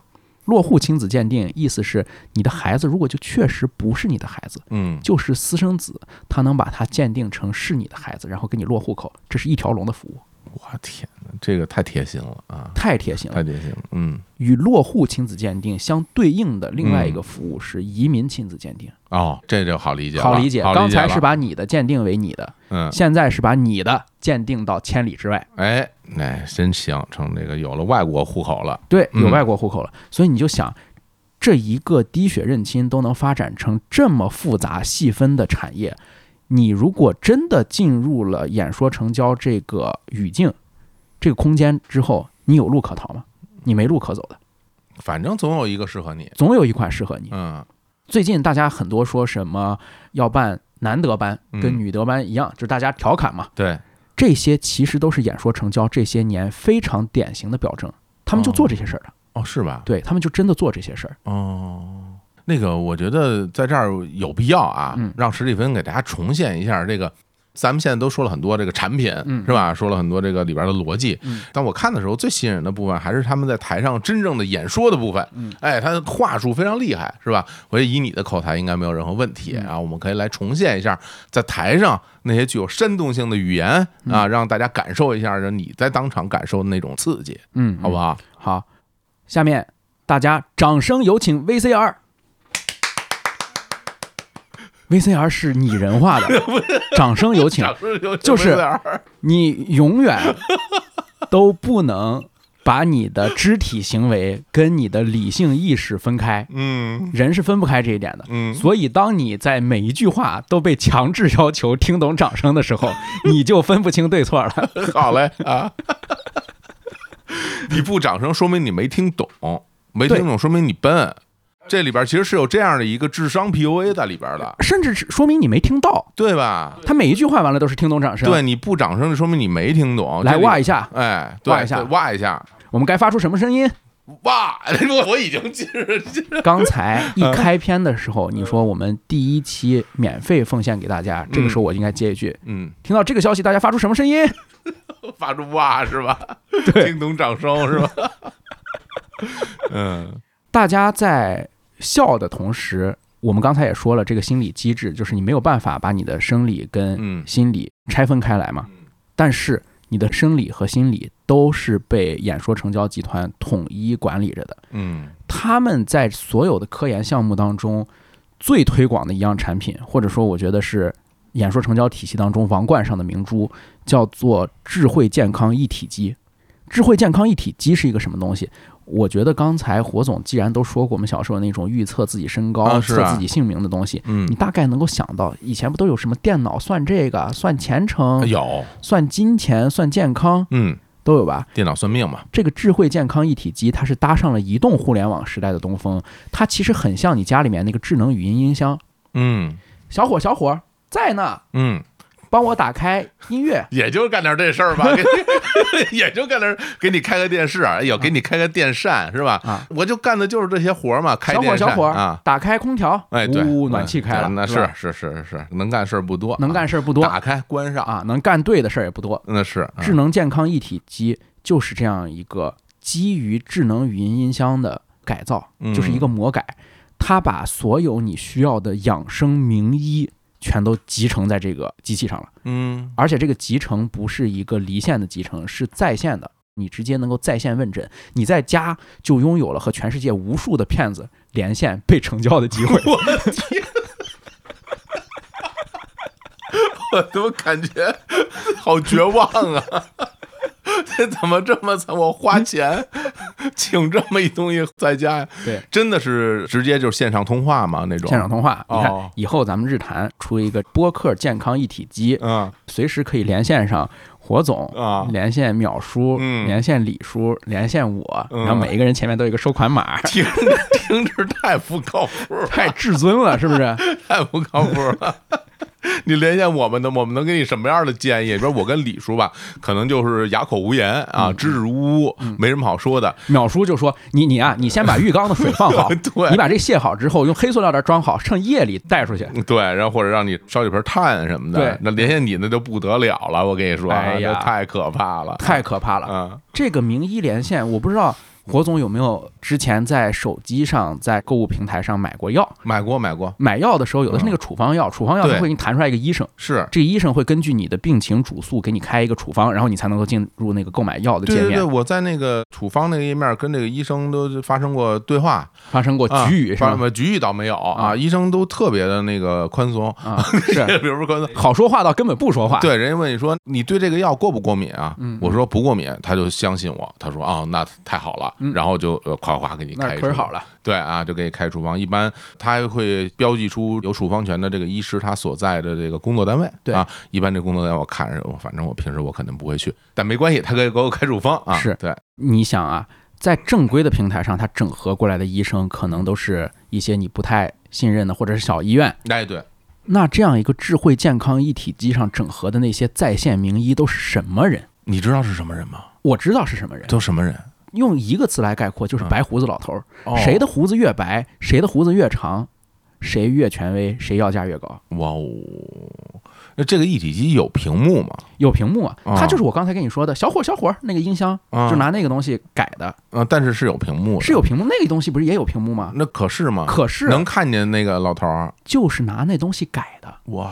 落户亲子鉴定意思是你的孩子如果就确实不是你的孩子，嗯，就是私生子，他能把他鉴定成是你的孩子，然后给你落户口，这是一条龙的服务，我天哪，这个太贴心了啊，太贴心了。太。贴心了，嗯，与落户亲子鉴定相对应的另外一个服务是移民亲子鉴定，哦，这就好理解了，好理解。刚才是把你的鉴定为你的，嗯，现在是把你的鉴定到千里之外。哎，哎，真行，成这个有了外国户口了，对，有嗯外国户口了，所以你就想，这一个滴血认亲都能发展成这么复杂细分的产业，你如果真的进入了演说成交这个语境、这个空间之后，你有路可逃吗？你没路可走的，反正总有一个适合你，总有一款适合你。嗯最近大家很多说什么要办男德班，跟嗯女德班一样，就是大家调侃嘛。对，这些其实都是演说成交这些年非常典型的表征，他们就做这些事儿的，哦，是吧？对他们就真的做这些事儿。哦，那个，我觉得在这儿有必要啊，嗯让史蒂芬给大家重现一下这个。咱们现在都说了很多这个产品，嗯是吧？说了很多这个里边的逻辑。嗯但我看的时候，最吸引人的部分还是他们在台上真正的演说的部分。嗯，哎，他的话术非常厉害，是吧？我觉得以你的口才应该没有任何问题嗯啊。我们可以来重现一下在台上那些具有煽动性的语言啊，嗯让大家感受一下你在当场感受的那种刺激，嗯，好不好？好，下面大家掌声有请 VCR。VCR 是拟人化的，掌声有请。就是 你永远都不能把你的肢体行为跟你的理性意识分开。嗯，人是分不开这一点的。嗯，所以当你在每一句话都被强制要求听懂掌声的时候，你就分不清对错了。好嘞啊，你不掌声说明你没听懂，没听懂说明你笨。这里边其实是有这样的一个智商 PUA 在里边的，甚至说明你没听到，对吧？他每一句话完了都是听懂掌声，对，你不掌声就说明你没听懂。来哇一下，哎，哇一下，哇一下，我们该发出什么声音？哇！我已经进入。刚才一开篇的时候，你说我们第一期免费奉献给大家，这个时候我应该接一句，嗯，听到这个消息，大家发出什么声音？发出哇是吧？对，听懂掌声是吧？嗯，大家在。笑的同时，我们刚才也说了，这个心理机制就是你没有办法把你的生理跟心理拆分开来嘛。但是你的生理和心理都是被演说成交集团统一管理着的。嗯，他们在所有的科研项目当中最推广的一样产品，或者说我觉得是演说成交体系当中王冠上的明珠，叫做智慧健康一体机。智慧健康一体机是一个什么东西？我觉得刚才火总既然都说过我们小时候那种预测自己身高、测自己姓名的东西，嗯，你大概能够想到，以前不都有什么电脑算这个、算前程、有算金钱、算健康，嗯，都有吧？电脑算命嘛？这个智慧健康一体机，它是搭上了移动互联网时代的东风，它其实很像你家里面那个智能语音音箱。嗯，小伙，小伙在呢。嗯。帮我打开音乐，也就干点这事儿吧，也就干点给你开个电视，哎呦，给你开个电扇是吧？啊，我就干的就是这些活嘛。开小伙小伙啊，打开空调，哎，对，暖气开了，那是是是是，能干事儿不多，能干事儿不多，打开关上。啊，能干对的事儿也不多，那是智能健康一体机就是这样一个基于智能语音音箱的改造，就是一个魔改，它把所有你需要的养生名医。全都集成在这个机器上了，嗯，而且这个集成不是一个离线的集成，是在线的，你直接能够在线问诊，你在家就拥有了和全世界无数的骗子连线被成交的机会。我的天，我怎么感觉好绝望啊！这怎么这么惨？我花钱请这么一东西在家呀？对，真的是直接就是线上通话嘛？那种线上通话？你看，以后咱们日坛出一个播客健康一体机，嗯，随时可以连线上火总啊，连线淼叔，连线李叔，连线我，然后每一个人前面都有一个收款码，听着听着太不靠谱，太至尊了，是不是？太不靠谱了。你连线我们的，我们能给你什么样的建议？比如我跟李叔吧，可能就是哑口无言啊，支支吾吾，没什么好说的。淼叔就说：“你你啊，你先把浴缸的水放好，对，你把这卸好之后，用黑塑料袋装好，趁夜里带出去。对，然后或者让你烧几盆炭什么的。对，那连线你那就不得了了，我跟你说，哎呀，太可怕了，太可怕了。嗯，这个名医连线，我不知道。”火总有没有之前在手机上、在购物平台上买过药？买过，买过。买药的时候，有的是那个处方药，处方药它会给你弹出来一个医生，是这个医生会根据你的病情主诉给你开一个处方，然后你才能够进入那个购买药的界面。对对对，我在那个处方那个页面跟这个医生都发生过对话，发生过局语是吧？局语倒没有啊，医生都特别的那个宽松啊，是，比如说宽松，好说话到根本不说话。对，人家问你说你对这个药过不过敏啊？我说不过敏，他就相信我，他说啊，那太好了，然后就呃。夸夸给你开，处好了。对啊，就给你开处方。一般他还会标记出有处方权的这个医师他所在的这个工作单位。对啊，一般这工作单位我看着，反正我平时我肯定不会去，但没关系，他可以给我开处方啊。是对，你想啊，在正规的平台上，他整合过来的医生可能都是一些你不太信任的，或者是小医院。哎，对。那这样一个智慧健康一体机上整合的那些在线名医都是什么人？你知道是什么人吗？我知道是什么人，都什么人？用一个词来概括，就是白胡子老头儿。谁的胡子越白，谁的胡子越长，谁越权威，谁要价越高。哇哦！那这个一体机有屏幕吗？有屏幕啊，它就是我刚才跟你说的小伙小伙那个音箱，就拿那个东西改的。嗯，但是是有屏幕，是有屏幕。那个东西不是也有屏幕吗？那可是吗？可是能看见那个老头儿，就是拿那东西改的。哇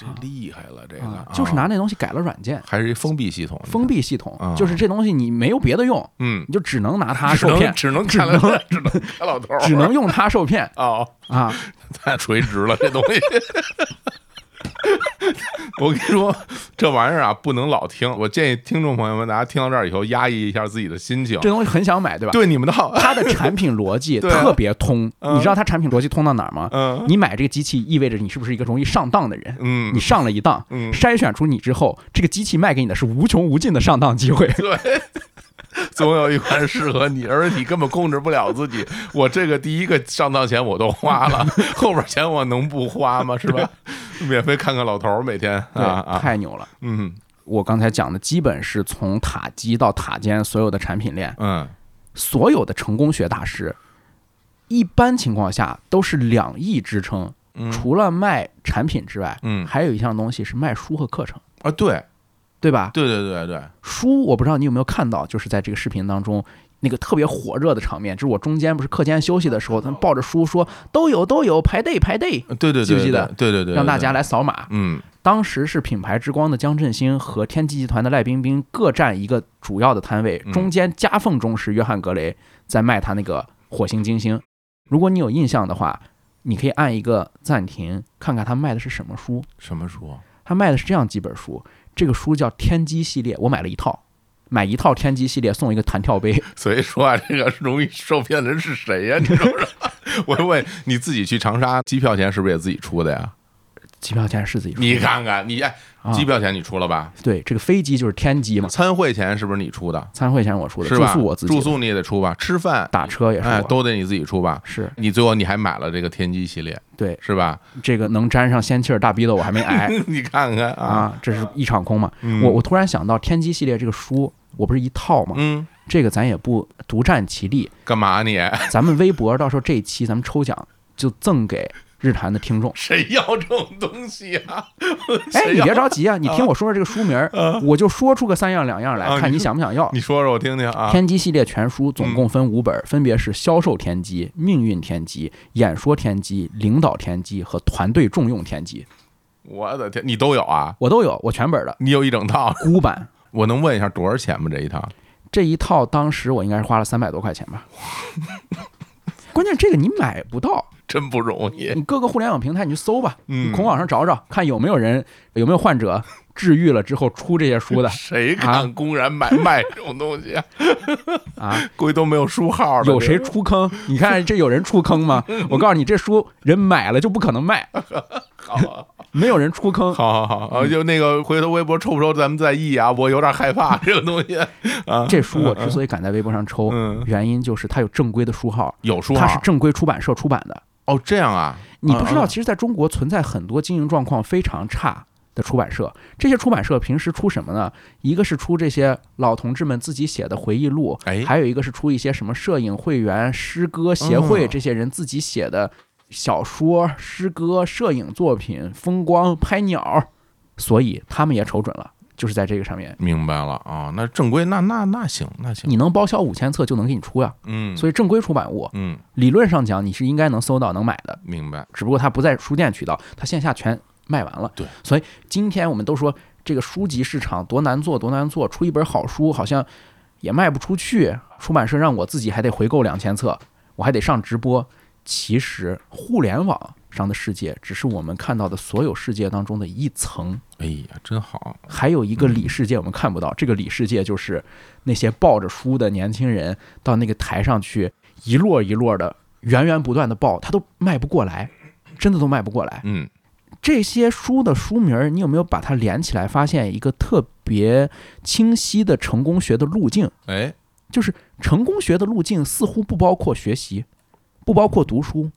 这厉害了，这个啊就是拿那东西改了软件，还是一封闭系统，封闭系统啊，就是这东西你没有别的用，嗯，你就只能拿它受骗，只能只看了能只能老头，只能用它受骗哦，啊！太垂直了，这东西。我跟你说，这玩意儿啊，不能老听。我建议听众朋友们，大家听到这儿以后，压抑一下自己的心情。这东西很想买，对吧？对你们的好，它的产品逻辑 特别通，嗯你知道它产品逻辑通到哪儿吗？嗯你买这个机器意味着你是不是一个容易上当的人？嗯你上了一当，嗯筛选出你之后，这个机器卖给你的是无穷无尽的上当机会。对，总有一款适合你，而你根本控制不了自己。我这个第一个上当钱我都花了，后边钱我能不花吗？是吧？免费看看老头儿每天，啊啊，太牛了！嗯我刚才讲的基本是从塔基到塔尖所有的产品链，嗯所有的成功学大师，一般情况下都是两翼支撑，嗯除了卖产品之外，嗯还有一项东西是卖书和课程，啊，对对吧？对对对对，书我不知道你有没有看到，就是在这个视频当中。那个特别火热的场面，就是我中间不是课间休息的时候，他们抱着书说都有都有排队排队，对对对，记不记得对对对，让大家来，扫码。嗯当时是品牌之光的江振兴和天际集团的赖冰冰各占一个主要的摊位，嗯中间夹缝中是约翰格雷在卖他那个火星金星。如果你有印象的话，你可以按一个暂停，看看他卖的是什么书。什么书？他卖的是这样几本书，这个书叫天机系列，我买了一套，买一套天机系列送一个弹跳杯。所以说啊，这个容易受骗的人是谁呀？你说说，我问你自己去长沙，机票钱是不是也自己出的呀？机票钱是自己出的，你看看，你哎，啊机票钱你出了吧？对这个飞机就是天机嘛，参会钱是不是你出的？参会钱我出的，住是吧？宿我自己，住宿你也得出吧？吃饭打车也是哎，都得你自己出吧？是你最后你还买了这个天机系列，对是吧？这个能沾上仙气儿大逼斗我还没挨。你看看啊，啊，这是一场空嘛。嗯我我突然想到天机系列这个书，我不是一套嘛？嗯，这个咱也不独占其利，干嘛你？咱们微博到时候这一期咱们抽奖就赠给日坛的听众。谁要这种东西啊？哎，你别着急啊，你听我说说这个书名儿，我就说出个三样两样来，看你想不想要。你说说我听听啊。天机系列全书总共分五本，分别是销售天机、命运天机、演说天机、领导天机和团队重用天机，我的天，你都有啊？我都有，我全本的你有一整套？孤版。我能问一下多少钱吗？这一套？这一套当时我应该是花了三百多块钱吧。关键这个你买不到，真不容易。你各个互联网平台你去搜吧，嗯你孔网上找找，看有没有人有没有患者 治愈了之后出这些书的 谁啊敢公然买卖这种东西啊？啊？估计都没有书号了。有谁出坑？你看这有人出坑吗？我告诉你，这书人买了就不可能卖，好啊？没有人出坑。好好好，啊，就那个回头微博抽不抽咱们再议啊，我有点害怕 这个东西啊。这书我之所以敢在微博上抽嗯，原因就是它有正规的书号，有书号它是正规出版社出版的。哦，这样啊？你不知道，其实在中国存在很多经营状况非常差的出版社。这些出版社平时出什么呢？一个是出这些老同志们自己写的回忆录，哎还有一个是出一些什么摄影会员、诗歌协会嗯这些人自己写的小说、诗歌、摄影作品、风光、拍鸟，所以他们也瞅准了，就是在这个上面。明白了啊，那正规那那那行那行，你能包销五千册就能给你出呀，嗯，所以正规出版物嗯，理论上讲你是应该能搜到能买的，明白，只不过它不在书店渠道，它线下全卖完了。对，所以今天我们都说这个书籍市场多难做，多难做，出一本好书好像也卖不出去，出版社让我自己还得回购两千册，我还得上直播。其实互联网上的世界只是我们看到的所有世界当中的一层，哎呀，真好，还有一个里世界我们看不到。这个里世界就是那些抱着书的年轻人到那个台上去，一摞一摞的源源不断的抱，他都卖不过来，真的都卖不过来。嗯，这些书的书名儿，你有没有把它连起来，发现一个特别清晰的成功学的路径？哎，就是成功学的路径似乎不包括学习，不包括读书，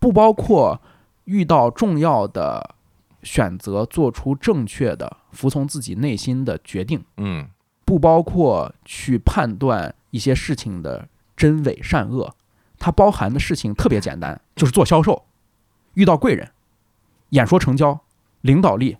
不包括遇到重要的选择做出正确的、服从自己内心的决定，嗯，不包括去判断一些事情的真伪善恶。它包含的事情特别简单，就是做销售，遇到贵人，演说成交，领导力，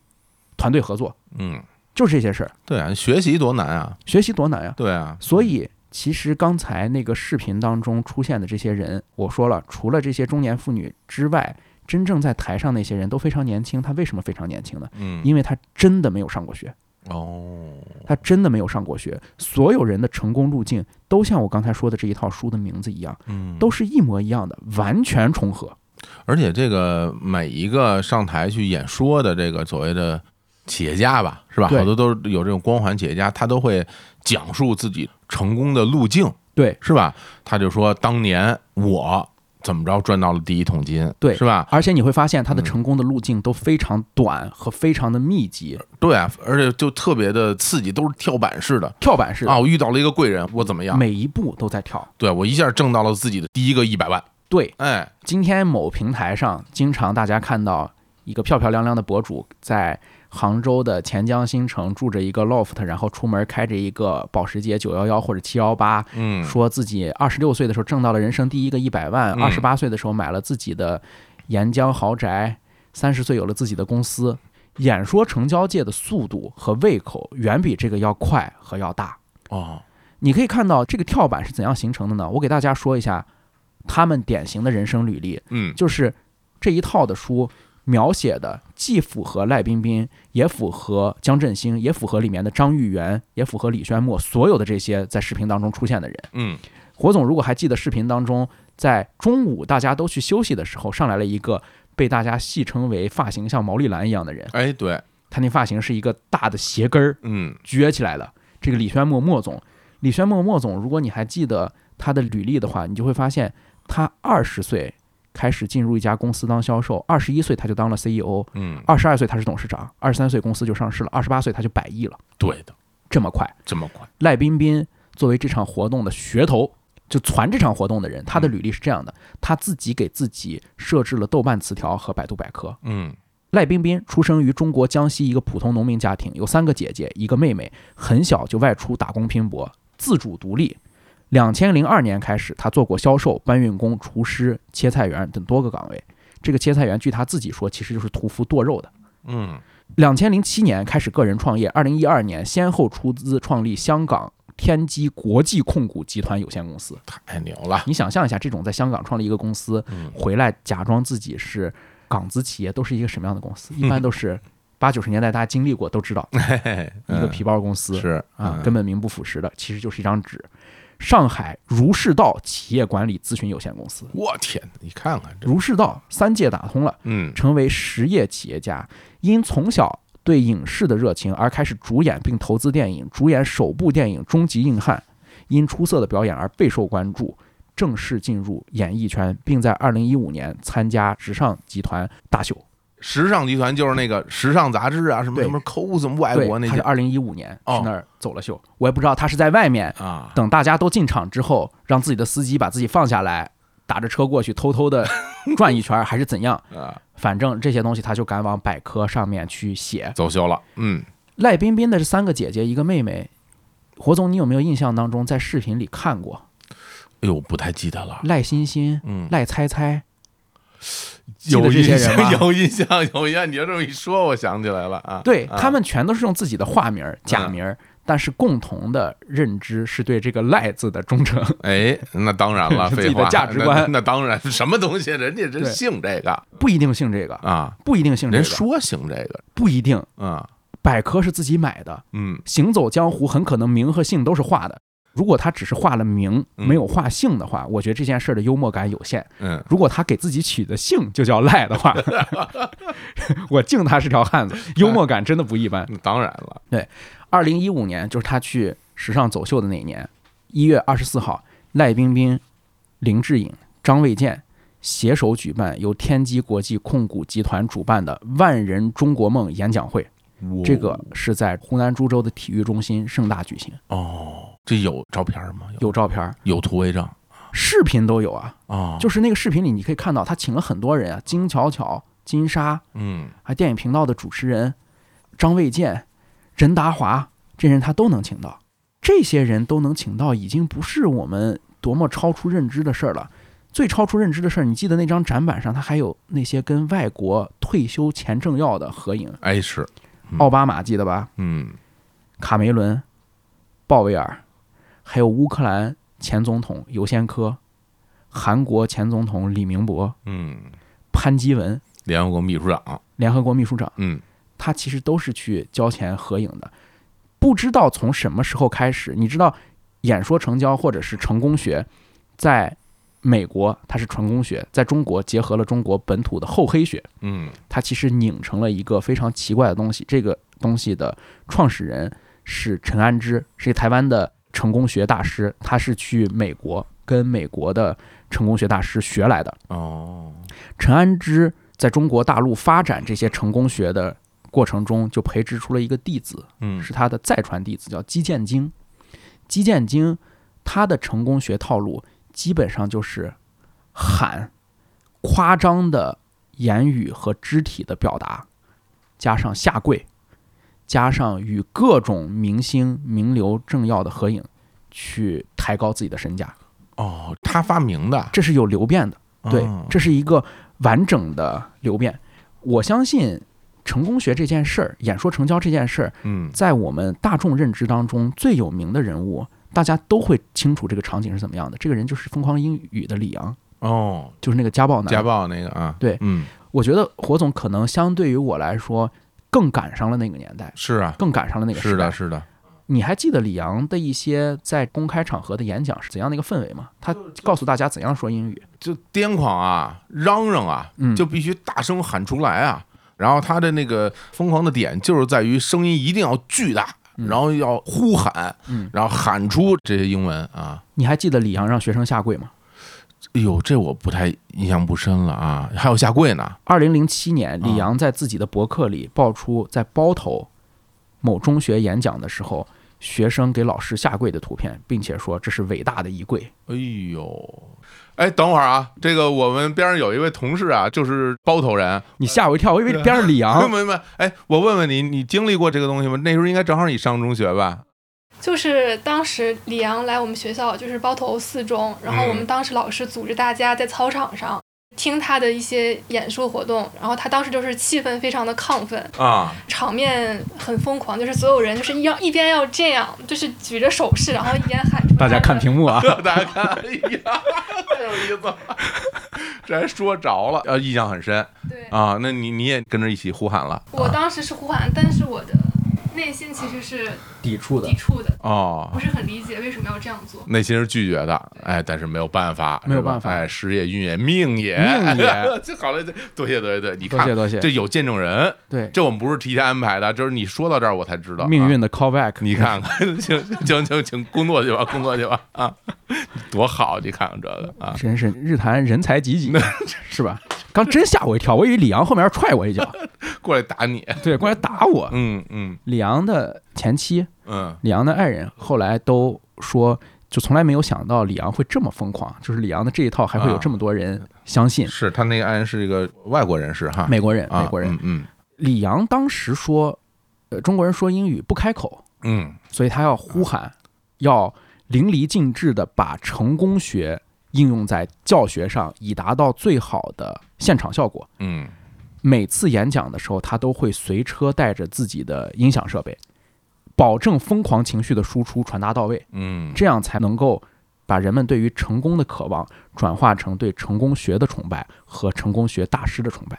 团队合作，嗯，就是这些事儿。对啊，学习多难啊，学习多难呀！对啊，所以，其实刚才那个视频当中出现的这些人，我说了，除了这些中年妇女之外，真正在台上那些人都非常年轻，他为什么非常年轻呢？嗯，因为他真的没有上过学，哦，他真的没有上过学。所有人的成功路径都像我刚才说的这一套书的名字一样，嗯，都是一模一样的，完全重合。而且这个每一个上台去演说的这个所谓的企业家吧，是吧？好多都有这种光环企业家，他都会讲述自己成功的路径，对，是吧？他就说当年我怎么着赚到了第一桶金，对是吧？而且你会发现他的嗯成功的路径都非常短和非常的密集，对啊，而且就特别的刺激，都是跳板式的跳板式的啊！我遇到了一个贵人，我怎么样？每一步都在跳。对我一下挣到了自己的第一个一百万，对，哎，今天某平台上，经常大家看到一个漂漂亮亮的博主在杭州的钱江新城住着一个 loft，然后出门开着一个保时捷九幺幺或者七幺八嗯，说自己二十六岁的时候挣到了人生第一个一百万，嗯二十八岁的时候买了自己的沿江豪宅，三十岁有了自己的公司。演说成交界的速度和胃口远比这个要快和要大。哦，你可以看到这个跳板是怎样形成的呢？我给大家说一下他们典型的人生履历。嗯，就是这一套的书描写的既符合赖冰冰，也符合江振兴，也符合里面的张玉元，也符合李宣墨所有的这些在视频当中出现的人。嗯，火总如果还记得视频当中，在中午大家都去休息的时候，上来了一个被大家戏称为发型像毛利兰一样的人，哎，对，他那发型是一个大的鞋跟儿嗯，撅起来的。这个李宣墨墨总，李宣墨墨总，如果你还记得他的履历的话，你就会发现他二十岁开始进入一家公司当销售，二十一岁他就当了 CEO，嗯，二十二岁他是董事长，二十三岁公司就上市了，二十八岁他就百亿了，对的，这么快。这么快，赖彬彬作为这场活动的噱头，就传这场活动的人，他的履历是这样的：他自己给自己设置了豆瓣词条和百度百科。嗯，赖彬彬出生于中国江西一个普通农民家庭，有三个姐姐，一个妹妹，很小就外出打工拼搏，自主独立。两千零二年开始，他做过销售、搬运工、厨师、切菜员等多个岗位。这个切菜员，据他自己说，其实就是屠夫剁肉的。嗯，两千零七年开始个人创业，二零一二年先后出资创立香港天基国际控股集团有限公司。太牛了，你想象一下，这种在香港创立一个公司，嗯，回来假装自己是港资企业，都是一个什么样的公司？一般都是八九十年代大家经历过都知道，一个皮包公司是啊，嗯根本名不副实的，其实就是一张纸。上海如是道企业管理咨询有限公司，我天，你看看这，如是道三界打通了，嗯，成为实业企业家。因从小对影视的热情而开始主演并投资电影，主演首部电影《终极硬汉》，因出色的表演而备受关注，正式进入演艺圈，并在2015年参加时尚集团大秀。时尚集团就是那个时尚杂志啊，什么什么 cos 外对国，那些他是2015年哦去那儿走了秀，我也不知道他是在外面啊，等大家都进场之后，让自己的司机把自己放下来，打着车过去偷偷的 转一圈，还是怎样？啊，反正这些东西他就敢往百科上面去写。走秀了，嗯，赖彬彬的这三个姐姐，一个妹妹。火总，你有没有印象当中在视频里看过哎呦，不太记得了，赖欣欣、嗯，赖猜猜？有印象，有印象，有印象。你要这么一说，我想起来了啊。啊对他们全都是用自己的化名、假名儿，但是共同的认知是对这个“赖”字的忠诚。哎，那当然了，自己的价值观那当然，什么东西，人家真对信这个不一定姓这个，啊，不一定姓这个，人说姓这个不一定。啊，百科是自己买的，嗯行走江湖很可能名和姓都是画的。如果他只是画了名，嗯没有画姓的话，我觉得这件事儿的幽默感有限。嗯，如果他给自己取的姓就叫赖的话，我敬他是条汉子，幽默感真的不一般。那 当然了，对二零一五年就是他去时尚走秀的那一年，一月二十四号，赖冰冰、林志颖、张卫健携手举办由天基国际控股集团主办的“万人中国梦”演讲会，这个是在湖南株洲的体育中心盛大举行，哦，这有照片吗？有有照片儿、有图为证视频都有啊。啊，就是那个视频里，你可以看到他请了很多人啊，金巧巧、金莎，嗯还电影频道的主持人张卫健、任达华，这人他都能请到。这些人都能请到，已经不是我们多么超出认知的事儿了。最超出认知的事儿，你记得那张展板上，他还有那些跟外国退休前政要的合影，哎是，嗯奥巴马记得吧？嗯。卡梅伦、鲍威尔，还有乌克兰前总统尤先科、韩国前总统李明博、嗯。潘基文，联合国秘书长，联合国秘书长，嗯，他其实都是去交钱合影的。不知道从什么时候开始，你知道，演说成交或者是成功学，在美国它是成功学，在中国结合了中国本土的厚黑学，嗯，它其实拧成了一个非常奇怪的东西。这个东西的创始人是陈安之，是一个台湾的成功学大师，他是去美国跟美国的成功学大师学来的。哦，陈安之在中国大陆发展这些成功学的过程中，就培植出了一个弟子，嗯，是他的再传弟子，叫基建经。基建经他的成功学套路基本上就是喊、夸张的言语和肢体的表达，加上下跪，加上与各种明星、名流、政要的合影，去抬高自己的身价。哦，他发明的，这是有流变的。对哦，这是一个完整的流变。我相信成功学这件事儿，演说成交这件事儿，嗯，在我们大众认知当中最有名的人物，大家都会清楚这个场景是怎么样的。这个人就是《疯狂英语》的李阳，哦，就是那个家暴男。家暴那个啊，对嗯，我觉得火总可能相对于我来说更赶上了那个年代，是啊，更赶上了那个时代。是的，是的，你还记得李阳的一些在公开场合的演讲是怎样的一个氛围吗？他告诉大家怎样说英语。就癫狂啊，嚷嚷啊，嗯就必须大声喊出来啊。然后他的那个疯狂的点就是在于声音一定要巨大，然后要呼喊，嗯然后喊出这些英文啊。你还记得李阳让学生下跪吗？哎呦，这我不太印象不深了啊，还有下跪呢。二零零七年，李阳在自己的博客里爆出在包头某中学演讲的时候，学生给老师下跪的图片，并且说这是伟大的一跪。哎呦，哎，等会儿啊，这个我们边上有一位同事啊，就是包头人。你吓我一跳，我以为边上李没阳。没没，哎，我问问你，你经历过这个东西吗？那时候应该正好你上中学吧？就是当时李阳来我们学校，就是包头四中，然后我们当时老师组织大家在操场上听他的一些演说活动，然后他当时就是气氛非常的亢奋，啊，场面很疯狂，就是所有人就是要一边要这样，就是举着手势，然后一边喊大家看屏幕啊，大家看，哎呀，太有意思了，这还说着了，呃，印象很深。对，啊。那你你也跟着一起呼喊了。我当时是呼喊，但是我的内心其实是抵触的。抵。触的，哦。不，是很理解为什么要这样做。内心是拒绝的，哎，但是没有办法，没有办法。哎，时也运也命也。命也，这好了，这多谢多谢多谢，你看多谢多谢。这有见证人，对，这我们不是提前安排的，就是你说到这儿我才知道。啊命运的 callback。你看看，请请请请，工作去吧，工作去吧。啊，多好！你看看这个啊，真是日坛人才济济，是吧？刚真吓我一跳，我以为李阳后面要踹我一脚，过来打你，对，过来打我。嗯嗯。李阳的前妻，嗯，李阳的爱人，后来都说，就从来没有想到李阳会这么疯狂，就是李阳的这一套还会有这么多人相信。是他那个爱人是一个外国人士哈，美国人，啊美国人，嗯李阳当时说，呃，中国人说英语不开口，嗯。所以他要呼喊，要淋漓尽致的把成功学应用在教学上，以达到最好的现场效果。嗯。每次演讲的时候，他都会随车带着自己的音响设备，保证疯狂情绪的输出传达到位，嗯这样才能够把人们对于成功的渴望转化成对成功学的崇拜和成功学大师的崇拜。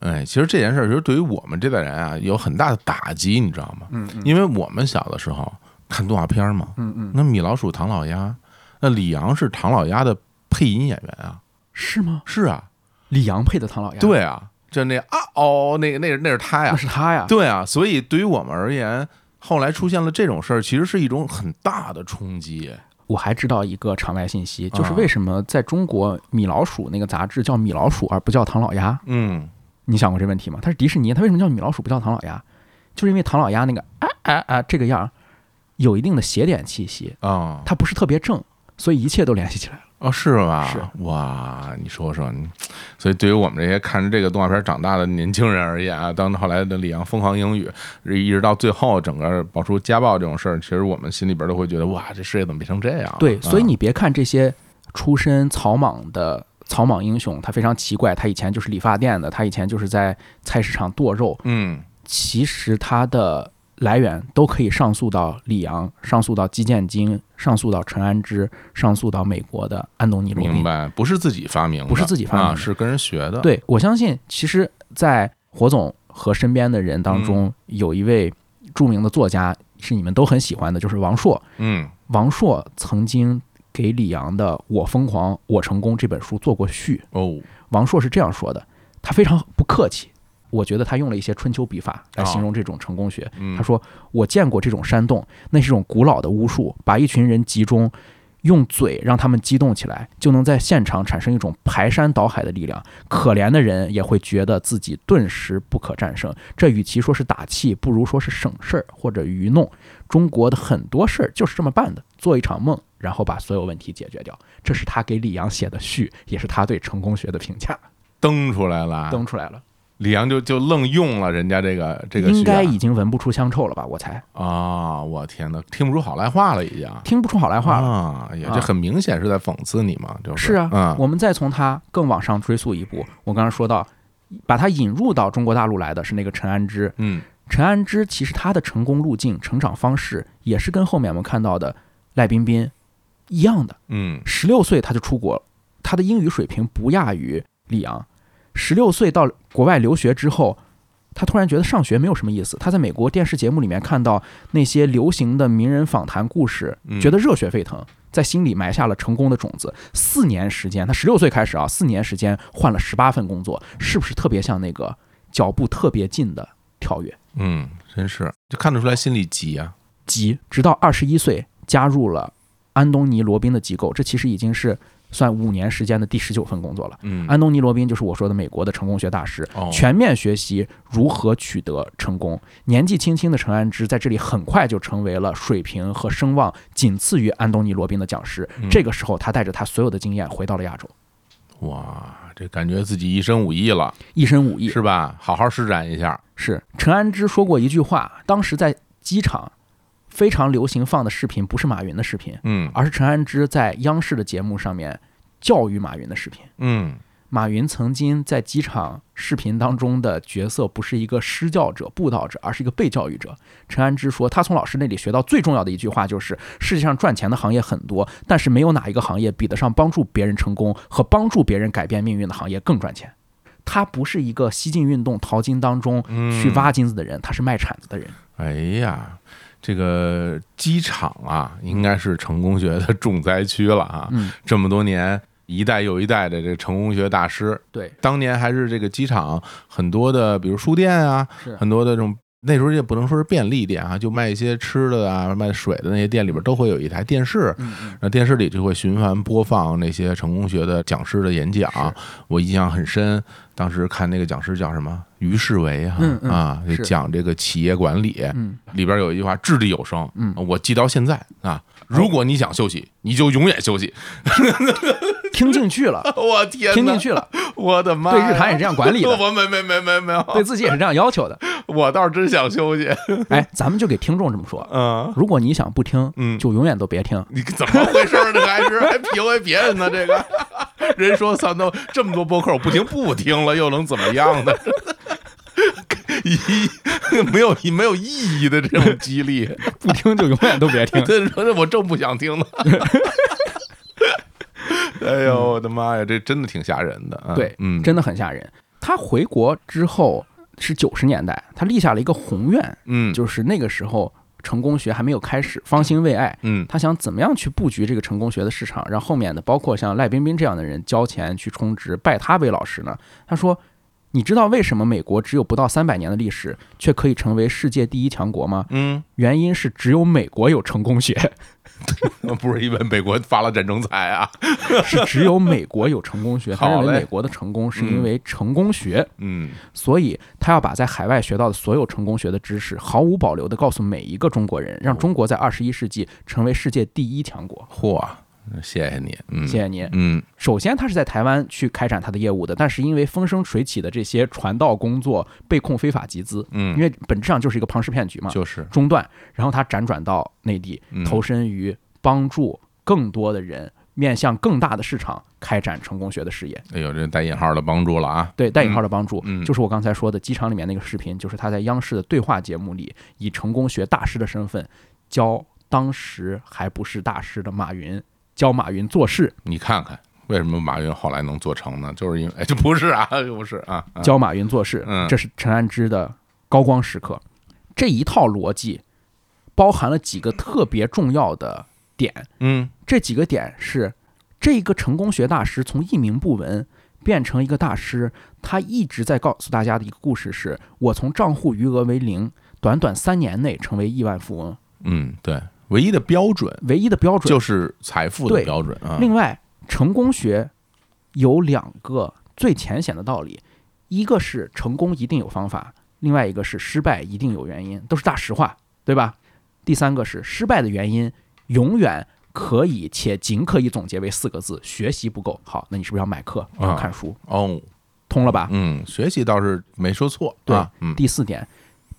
哎，其实这件事儿其实对于我们这代人啊有很大的打击，你知道吗？嗯嗯因为我们小的时候看动画片儿嘛，嗯嗯，那米老鼠、唐老鸭，那李阳是唐老鸭的配音演员啊，是吗？是啊，李阳配的唐老鸭，，对啊，就那啊哦，那个那个那是他呀那，是他呀。对啊，所以对于我们而言，后来出现了这种事儿，其实是一种很大的冲击。我还知道一个场外信息，就是啊为什么在中国米老鼠那个杂志叫米老鼠而不叫唐老鸭？嗯，你想过这问题吗？它是迪士尼，它为什么叫米老鼠不叫唐老鸭？就是因为唐老鸭那个啊啊啊这个样儿有一定的邪点气息，啊，它不是特别正，所以一切都联系起来了。哦，是吧？是哇，你说说，你所以对于我们这些看着这个动画片长大的年轻人而言啊，当后来的李阳疯狂英语，一直到最后整个爆出家暴这种事儿，其实我们心里边都会觉得，哇，这世界怎么变成这样？对，啊所以你别看这些出身草莽的草莽英雄，他非常奇怪，他以前就是理发店的，他以前就是在菜市场剁肉，嗯其实他的来源都可以上诉到李阳，上诉到基建金，上诉到陈安之，上诉到美国的安东尼罗宾。明白，不是自己发明的，不是自己发明的啊，是跟人学的。，对我相信，其实，在火总和身边的人当中，有一位著名的作家是你们都很喜欢的，就是王朔。嗯王朔曾经给李阳的《我疯狂我成功》这本书做过序。哦，王朔是这样说的，他非常不客气，我觉得他用了一些春秋笔法来形容这种成功学。嗯他说：“我见过这种煽动，那是一种古老的巫术，把一群人集中，用嘴让他们激动起来，就能在现场产生一种排山倒海的力量。可怜的人也会觉得自己顿时不可战胜。这与其说是打气，不如说是省事儿或者愚弄。中国的很多事儿就是这么办的，做一场梦，然后把所有问题解决掉。这是他给李阳写的序，也是他对成功学的评价，登出来了，登出来了。”李阳就就愣用了人家这个这个应该已经闻不出香臭了吧？我猜啊，我天哪，听不出好赖话了已经。听不出好赖话了。啊，也啊这很明显是在讽刺你嘛，就是是啊，嗯我们再从他更往上追溯一步，我刚刚说到，把他引入到中国大陆来的是那个陈安之。嗯陈安之其实他的成功路径、成长方式也是跟后面我们看到的赖彬彬一样的。嗯十六岁他就出国，他的英语水平不亚于李阳。十六岁到国外留学之后，他突然觉得上学没有什么意思。他在美国电视节目里面看到那些流行的名人访谈故事嗯，觉得热血沸腾，在心里埋下了成功的种子。四年时间，他十六岁开始啊，四年时间换了十八份工作，是不是特别像那个脚步特别近的跳跃？嗯，真是就看得出来心里急啊。急，直到二十一岁加入了安东尼·罗宾的机构，这其实已经是算五年时间的第十九份工作了。嗯，安东尼·罗宾就是我说的美国的成功学大师，哦全面学习如何取得成功。年纪轻轻的陈安之在这里很快就成为了水平和声望仅次于安东尼·罗宾的讲师。嗯这个时候，他带着他所有的经验回到了亚洲，哇，这感觉自己一身武艺了，一身武艺。是吧？好好施展一下。是陈安之说过一句话，当时在机场非常流行放的视频，不是马云的视频，嗯而是陈安之在央视的节目上面教育马云的视频。嗯马云曾经在机场视频当中的角色不是一个施教者、布道者，而是一个被教育者。陈安之说，他从老师那里学到最重要的一句话就是：世界上赚钱的行业很多，但是没有哪一个行业比得上帮助别人成功和帮助别人改变命运的行业更赚钱。他不是一个西进运动淘金当中嗯去挖金子的人，他是卖铲子的人。哎呀，这个机场啊，应该是成功学的重灾区了啊！嗯，这么多年，一代又一代的这个成功学大师，对，当年还是这个机场很多的，比如书店啊，是很多的这种。那时候也不能说是便利店啊，就卖一些吃的啊、卖水的那些店里边都会有一台电视，那电视里就会循环播放那些成功学的讲师的演讲，我印象很深。当时看那个讲师叫什么于世维哈、嗯嗯啊，就讲这个企业管理，嗯里边有一句话掷地有声，嗯我记到现在啊。如果你想休息，你就永远休息。听进去了，我天哪听进！去了，我的妈！对日坛也这样管理的 我没没没没没有，对自己也是这样要求的。我倒是真想休息。哎，咱们就给听众这么说，嗯，如果你想不听，嗯就永远都别听。你怎么回事儿呢？还是还 PUA 别人呢？这个人说算都这么多播客，我不听不听了，又能怎么样呢？一没有没有意义的这种激励，不听就永远都别听。这说我正不想听呢。哎呦，我的妈呀，这真的挺吓人的啊！对，嗯，真的很吓人。他回国之后是九十年代，他立下了一个宏愿，嗯，就是那个时候成功学还没有开始，方兴未艾。嗯他想怎么样去布局这个成功学的市场，让后面的包括像赖冰冰这样的人交钱去充值，拜他为老师呢？他说：“你知道为什么美国只有不到三百年的历史，却可以成为世界第一强国吗？嗯，原因是只有美国有成功学。” 不是因为美国发了战争财啊，是只有美国有成功学，他认为美国的成功是因为成功学，嗯。所以他要把在海外学到的所有成功学的知识毫无保留地告诉每一个中国人，让中国在二十一世纪成为世界第一强国。嚯，谢谢你，嗯，谢谢你。嗯。首先，他是在台湾去开展他的业务的，但是因为风生水起的这些传道工作被控非法集资，嗯，因为本质上就是一个庞氏骗局嘛，就是。中断，然后他辗转到内地嗯，投身于帮助更多的人面向更大的市场开展成功学的事业。哎呦，这带引号的帮助了啊！对，带引号的帮助，嗯。就是我刚才说的机场里面那个视频，就是他在央视的对话节目里，以成功学大师的身份教当时还不是大师的马云，教马云做事，你看看，为什么马云后来能做成呢？就是因为，哎，这不是啊，这不是啊，啊教马云做事，嗯这是陈安之的高光时刻。这一套逻辑包含了几个特别重要的点，嗯这几个点是这个成功学大师从一名不闻变成一个大师，他一直在告诉大家的一个故事是：我从账户余额为零，短短三年内成为亿万富翁。嗯，对，唯一的标准唯一的标准就是财富的标准啊。另外，成功学有两个最浅显的道理，一个是成功一定有方法，另外一个是失败一定有原因，都是大实话，对吧？第三个是失败的原因永远可以且仅可以总结为四个字：学习不够。好，那你是不是要买课、要啊看书？哦，通了吧？嗯，学习倒是没说错，对啊，嗯，第四点，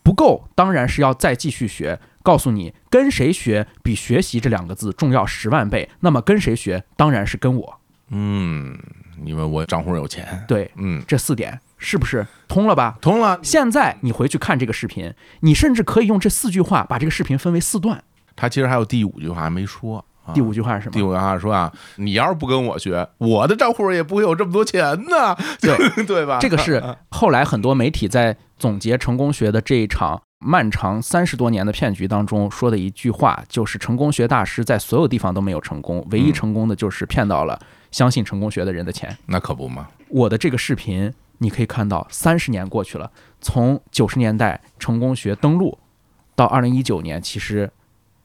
不够当然是要再继续学。告诉你，跟谁学比学习这两个字重要十万倍。那么跟谁学，当然是跟我。嗯，因为我账户有钱，对，嗯，这四点是不是通了吧？通了。现在你回去看这个视频，你甚至可以用这四句话把这个视频分为四段。他其实还有第五句话还没说。啊第五句话是什么？第五句话说啊，你要是不跟我学，我的账户也不会有这么多钱呢，对 对吧？这个是 后来很多媒体在总结成功学的这一场漫长三十多年的骗局当中说的一句话，就是成功学大师在所有地方都没有成功，唯一成功的就是骗到了相信成功学的人的钱。那可不嘛，我的这个视频你可以看到，三十年过去了，从九十年代成功学登陆到二零一九年，其实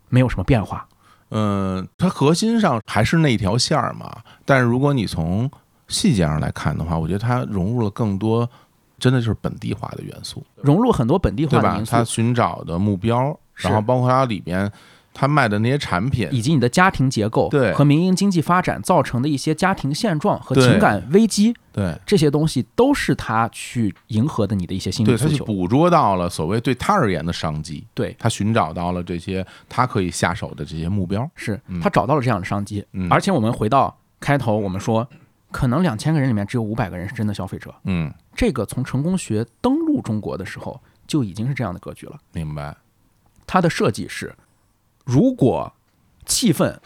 没有什么变化。嗯，它核心上还是那条线儿嘛。但是如果你从细节上来看的话，我觉得它融入了更多，真的就是本地化的元素，融入很多本地对吧？化的因？素。他，寻找的目标，然后包括它里边他卖的那些产品，以及你的家庭结构对。和民营经济发展造成的一些家庭现状和情感危机，对。这些东西都是他去迎合的你的一些心理求。去捕捉到了所谓对他而言的商机，对，他寻找到了这些他可以下手的这些目标。是嗯。他找到了这样的商机。嗯。而且我们回到开头，我们说，可能两千个人里面只有五百个人是真的消费者。嗯，这个从成功学登陆中国的时候就已经是这样的格局了。明白。它的设计是，如果气氛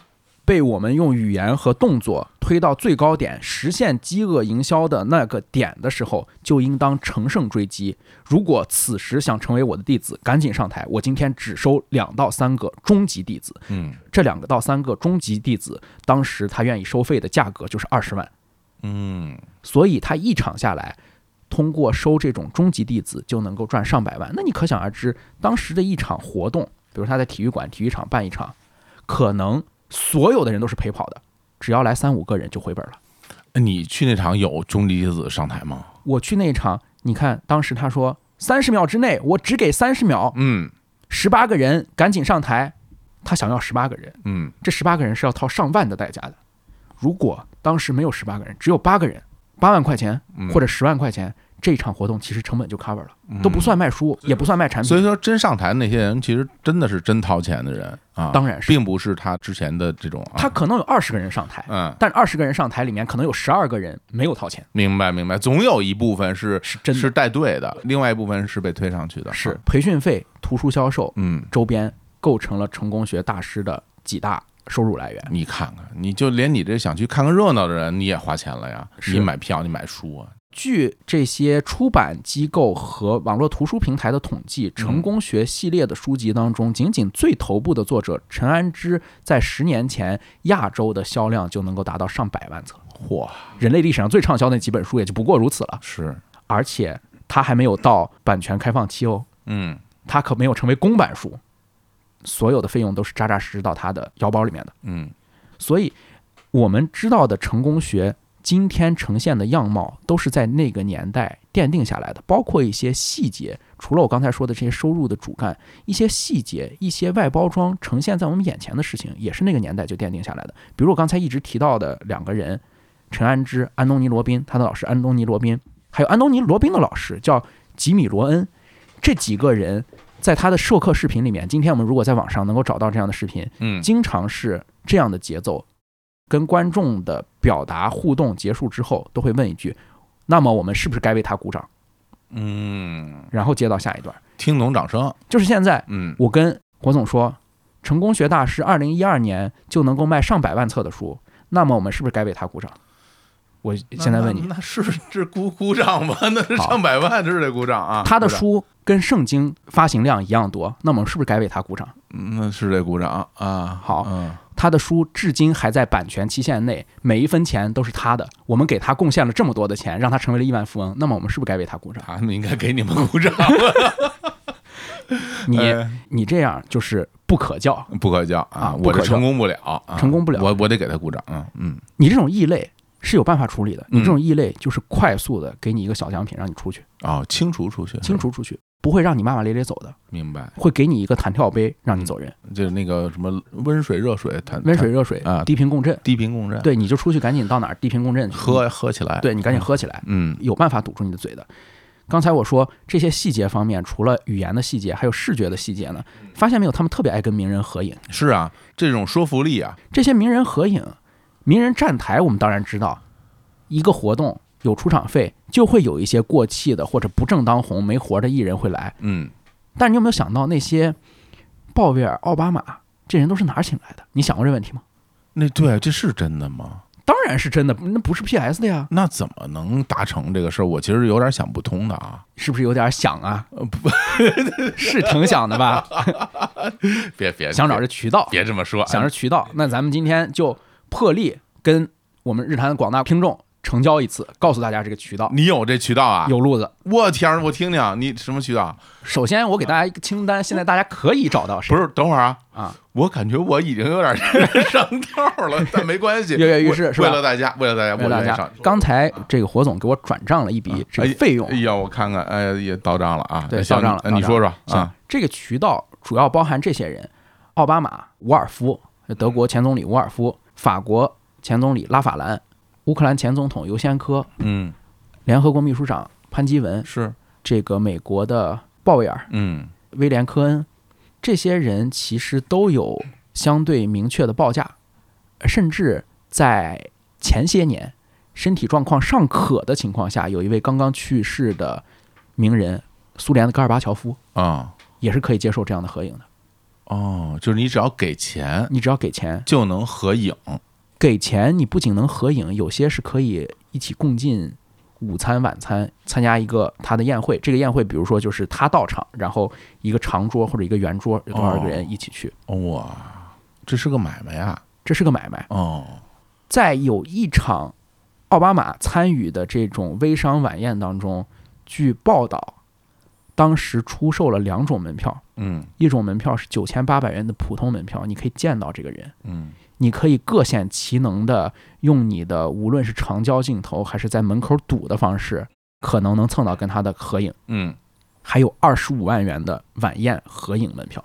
被我们用语言和动作推到最高点，实现饥饿营销的那个点的时候，就应当乘胜追击。如果此时想成为我的弟子，赶紧上台。我今天只收两到三个终极弟子，嗯这两个到三个终极弟子，当时他愿意收费的价格就是二十万。嗯，所以他一场下来，通过收这种中级弟子就能够赚上百万。那你可想而知，当时的一场活动，比如他在体育馆、体育场办一场，可能所有的人都是陪跑的，只要来三五个人就回本了。你去那场有中离子上台吗？我去那场，你看当时他说三十秒之内，我只给三十秒，嗯十八个人赶紧上台，他想要十八个人，嗯，这十八个人是要掏上万的代价的。如果当时没有十八个人，只有八个人，八万块钱嗯。或者十万块钱，这场活动其实成本就 cover 了，都不算卖书，也不算卖产品，所以说，真上台那些人，其实真的是真掏钱的人啊，当然是并不是他之前的这种啊。他可能有二十个人上台，嗯，但二十个人上台里面可能有十二个人没有掏钱，明白明白，总有一部分是是真的是带队的，另外一部分是被推上去的。是啊培训费、图书销售、嗯，周边构成了成功学大师的几大收入来源。你看看，你就连你这想去看个热闹的人，你也花钱了呀，你买票，你买书啊，据这些出版机构和网络图书平台的统计，成功学系列的书籍当中，仅仅最头部的作者陈安之，在十年前亚洲的销量就能够达到上百万册。嚯，人类历史上最畅销的那几本书也就不过如此了，是，而且它还没有到版权开放期哦，嗯。它可没有成为公版书，所有的费用都是扎扎实实到他的腰包里面的。嗯所以，我们知道的成功学今天呈现的样貌，都是在那个年代奠定下来的，包括一些细节。除了我刚才说的这些收入的主干，一些细节、一些外包装呈现在我们眼前的事情，也是那个年代就奠定下来的。比如我刚才一直提到的两个人，陈安之、安东尼·罗宾，他的老师安东尼·罗宾，还有安东尼·罗宾的老师叫吉米·罗恩，这几个人。在他的授课视频里面，今天我们如果在网上能够找到这样的视频，嗯，经常是这样的节奏。跟观众的表达互动结束之后，都会问一句：“那么我们是不是该为他鼓掌嗯？”，然后接到下一段。听懂掌声，就是现在，嗯我跟火总说，成功学大师二零一二年就能够卖上百万册的书，那么我们是不是该为他鼓掌？我现在问你，那那是这鼓鼓掌吗？那是上百万，这是得鼓掌啊！他的，书跟圣经发行量一样多，那么我们是不是该为他鼓掌？嗯那是得鼓掌啊！好嗯，他的书至今还在版权期限内，每一分钱都是他的。我们给他贡献了这么多的钱，让他成为了亿万富翁，那么我们是不是该为他鼓掌？他们应该给你们鼓掌。你哎你这样就是不可教，不可教啊我这成功不了，啊成功不了我我得给他鼓掌。嗯嗯，你这种异类是有办法处理的。你嗯这种异类就是快速的给你一个小奖品，让你出去，哦，清除出去，清除出去，不会让你骂骂咧咧走的，明白。会给你一个弹跳杯让你走人，就是那个什么温水、热水、弹温水、热水啊低频共振。低频共振，对，你就出去赶紧到哪儿低频共振去喝喝起来。对你赶紧喝起来，嗯有办法堵住你的嘴的。刚才我说这些细节方面，除了语言的细节，还有视觉的细节呢。发现没有？他们特别爱跟名人合影。是啊，这种说服力啊，这些名人合影、名人站台，我们当然知道，一个活动有出场费，就会有一些过气的或者不正当红、没活的艺人会来。嗯，但你有没有想到，那些鲍威尔、奥巴马这人都是哪儿请来的？你想过这问题吗？那对，这是真的吗？当然是真的，那不是 PS 的呀，那怎么能达成这个事儿？我其实有点想不通的啊。是不是有点想啊？呃不，是挺想的吧？别别想找这渠道，别这么说，想着渠道。那咱们今天就破例跟我们日坛的广大听众成交一次，告诉大家这个渠道你有这渠道啊？有路子。我天儿，我听听，你什么渠道？首先，我给大家一个清单，现在大家可以找到谁不是，等会儿啊啊！我感觉我已经有点上套 了，但没关系，跃跃欲试为是吧为了大家，为了大家，为了大家刚才这个火总给我转账了一笔这个费用哎，呀，我看看，哎，也到账了啊！对，到账了。你说说啊？这个渠道主要包含这些人：奥巴马、伍尔夫，德国前总理伍尔夫，法国前总理拉法兰，乌克兰前总统尤先科，嗯，联合国秘书长潘基文，是，这个美国的鲍威尔、嗯。威廉科恩，这些人其实都有相对明确的报价，甚至在前些年身体状况尚可的情况下，有一位刚刚去世的名人，苏联的戈尔巴乔夫，啊，也是可以接受这样的合影的。哦，就是你只要给钱你只要给钱，就能合影，给钱你不仅能合影，有些是可以一起共进午餐、晚餐，参加一个他的宴会。这个宴会，比如说就是他到场，然后一个长桌或者一个圆桌，有多少个人一起去，哇，这是个买卖呀！这是个买卖。哦，在有一场奥巴马参与的这种微商晚宴当中，据报道，当时出售了两种门票，嗯一种门票是九千八百元的普通门票，你可以见到这个人，嗯你可以各显其能的用你的无论是长焦镜头还是在门口堵的方式，可能能蹭到跟他的合影。嗯，还有二十五万元的晚宴合影门票，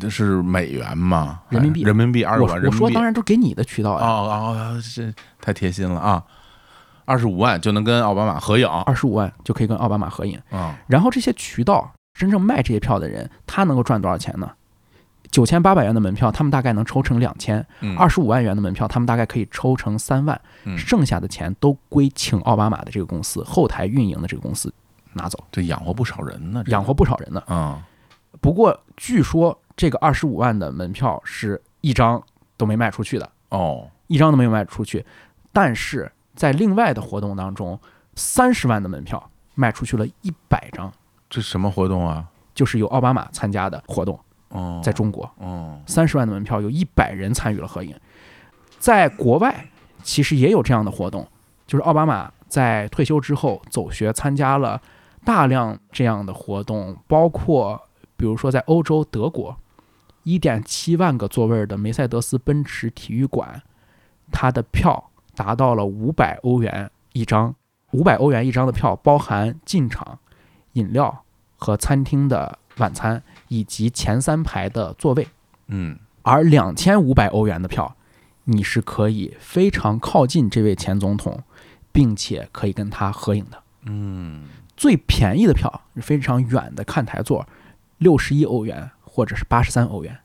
这是美元吗？人民币哎人民币二十我万人民币。我说当然都给你的渠道哦呀，哦，哦这太贴心了啊！二十五万就能跟奥巴马合影二十五万就可以跟奥巴马合影。嗯！然后这些渠道真正卖这些票的人，他能够赚多少钱呢？九千八百元的门票，他们大概能抽成两千；嗯二十五万元的门票，他们大概可以抽成三万。嗯剩下的钱都归请奥巴马的这个公司后台运营的这个公司拿走，这养活不少人呢，养活不少人呢。啊不过据说这个二十五万的门票是一张都没卖出去的，哦一张都没有卖出去。但是在另外的活动当中，三十万的门票卖出去了一百张，这什么活动啊？就是有奥巴马参加的活动，哦，在中国。哦三十万的门票有一百人参与了合影。在国外其实也有这样的活动，就是奥巴马在退休之后走学，参加了大量这样的活动，包括比如说在欧洲德国，一点七万个座位的梅赛德斯奔驰体育馆，它的票达到了五百欧元一张，五百欧元一张的票包含进场、饮料和餐厅的晚餐，以及前三排的座位。嗯而两千五百欧元的票，你是可以非常靠近这位前总统，并且可以跟他合影的。嗯最便宜的票是非常远的看台座，六十一欧元或者是八十三欧元。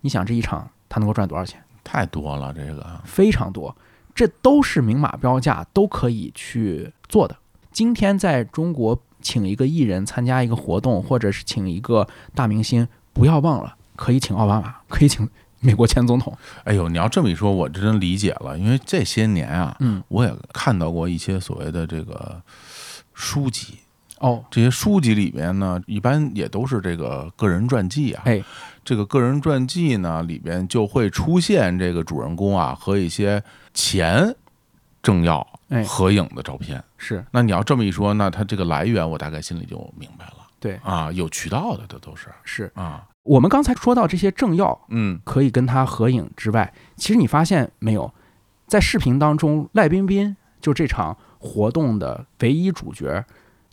你想这一场他能够赚多少钱？太多了，这个非常多，这都是明码标价，都可以去做的。今天在中国请一个艺人参加一个活动，或者是请一个大明星，不要忘了可以请奥巴马，可以请美国前总统。哎呦，你要这么一说，我真理解了，因为这些年啊，嗯，我也看到过一些所谓的这个书籍。哦，这些书籍里面呢，一般也都是这个个人传记啊。哎，这个个人传记呢，里边就会出现这个主人公啊和一些前政要合影的照片。是，那你要这么一说，那他这个来源我大概心里就明白了。对啊，有渠道的，这都是是啊。我们刚才说到这些政要，嗯，可以跟他合影之外，其实你发现没有，在视频当中，赖冰冰就这场活动的唯一主角。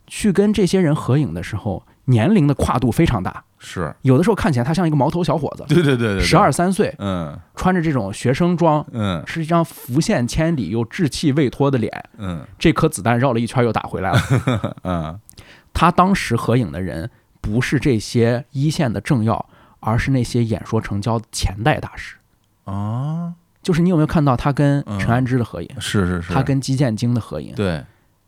去跟这些人合影的时候，年龄的跨度非常大，是。有的时候看起来他像一个毛头小伙子，对对对对，十二三岁，嗯，穿着这种学生装，嗯，是一张浮现千里又稚气未脱的脸，嗯，这颗子弹绕了一圈又打回来了，嗯，他当时合影的人不是这些一线的政要，而是那些演说成交的前代大师。啊，就是你有没有看到他跟陈安之的合影？是是是，他跟基建京的合影，对，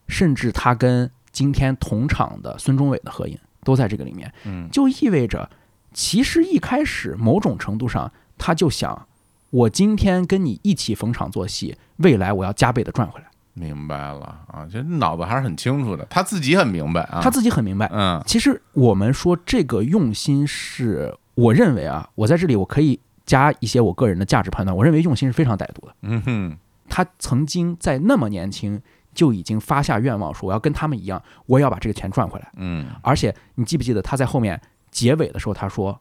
甚至他跟。今天同场的孙中伟的合影都在这个里面，嗯，就意味着，其实一开始某种程度上，他就想，我今天跟你一起逢场作戏，未来我要加倍的赚回来。明白了啊，这脑子还是很清楚的，他自己很明白啊，他自己很明白。嗯，其实我们说这个用心是，我认为啊，我在这里我可以加一些我个人的价值判断，我认为用心是非常歹毒的。嗯哼，他曾经在那么年轻。就已经发下愿望说我要跟他们一样，我也要把这个钱赚回来。嗯，而且你记不记得他在后面结尾的时候他说，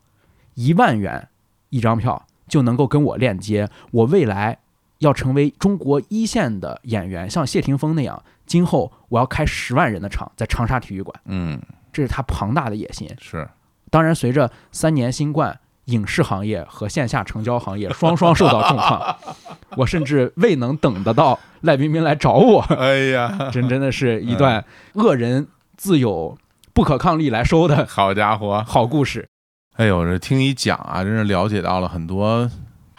一万元一张票就能够跟我链接，我未来要成为中国一线的演员，像谢霆锋那样，今后我要开十万人的场，在长沙体育馆。嗯，这是他庞大的野心。是，当然随着三年新冠。影视行业和线下成交行业双双受到重创，我甚至未能等得到赖冰冰来找我。哎呀，真真的是一段恶人自有不可抗力来收的好家伙，好故事。哎呦，这听你讲啊，真是了解到了很多。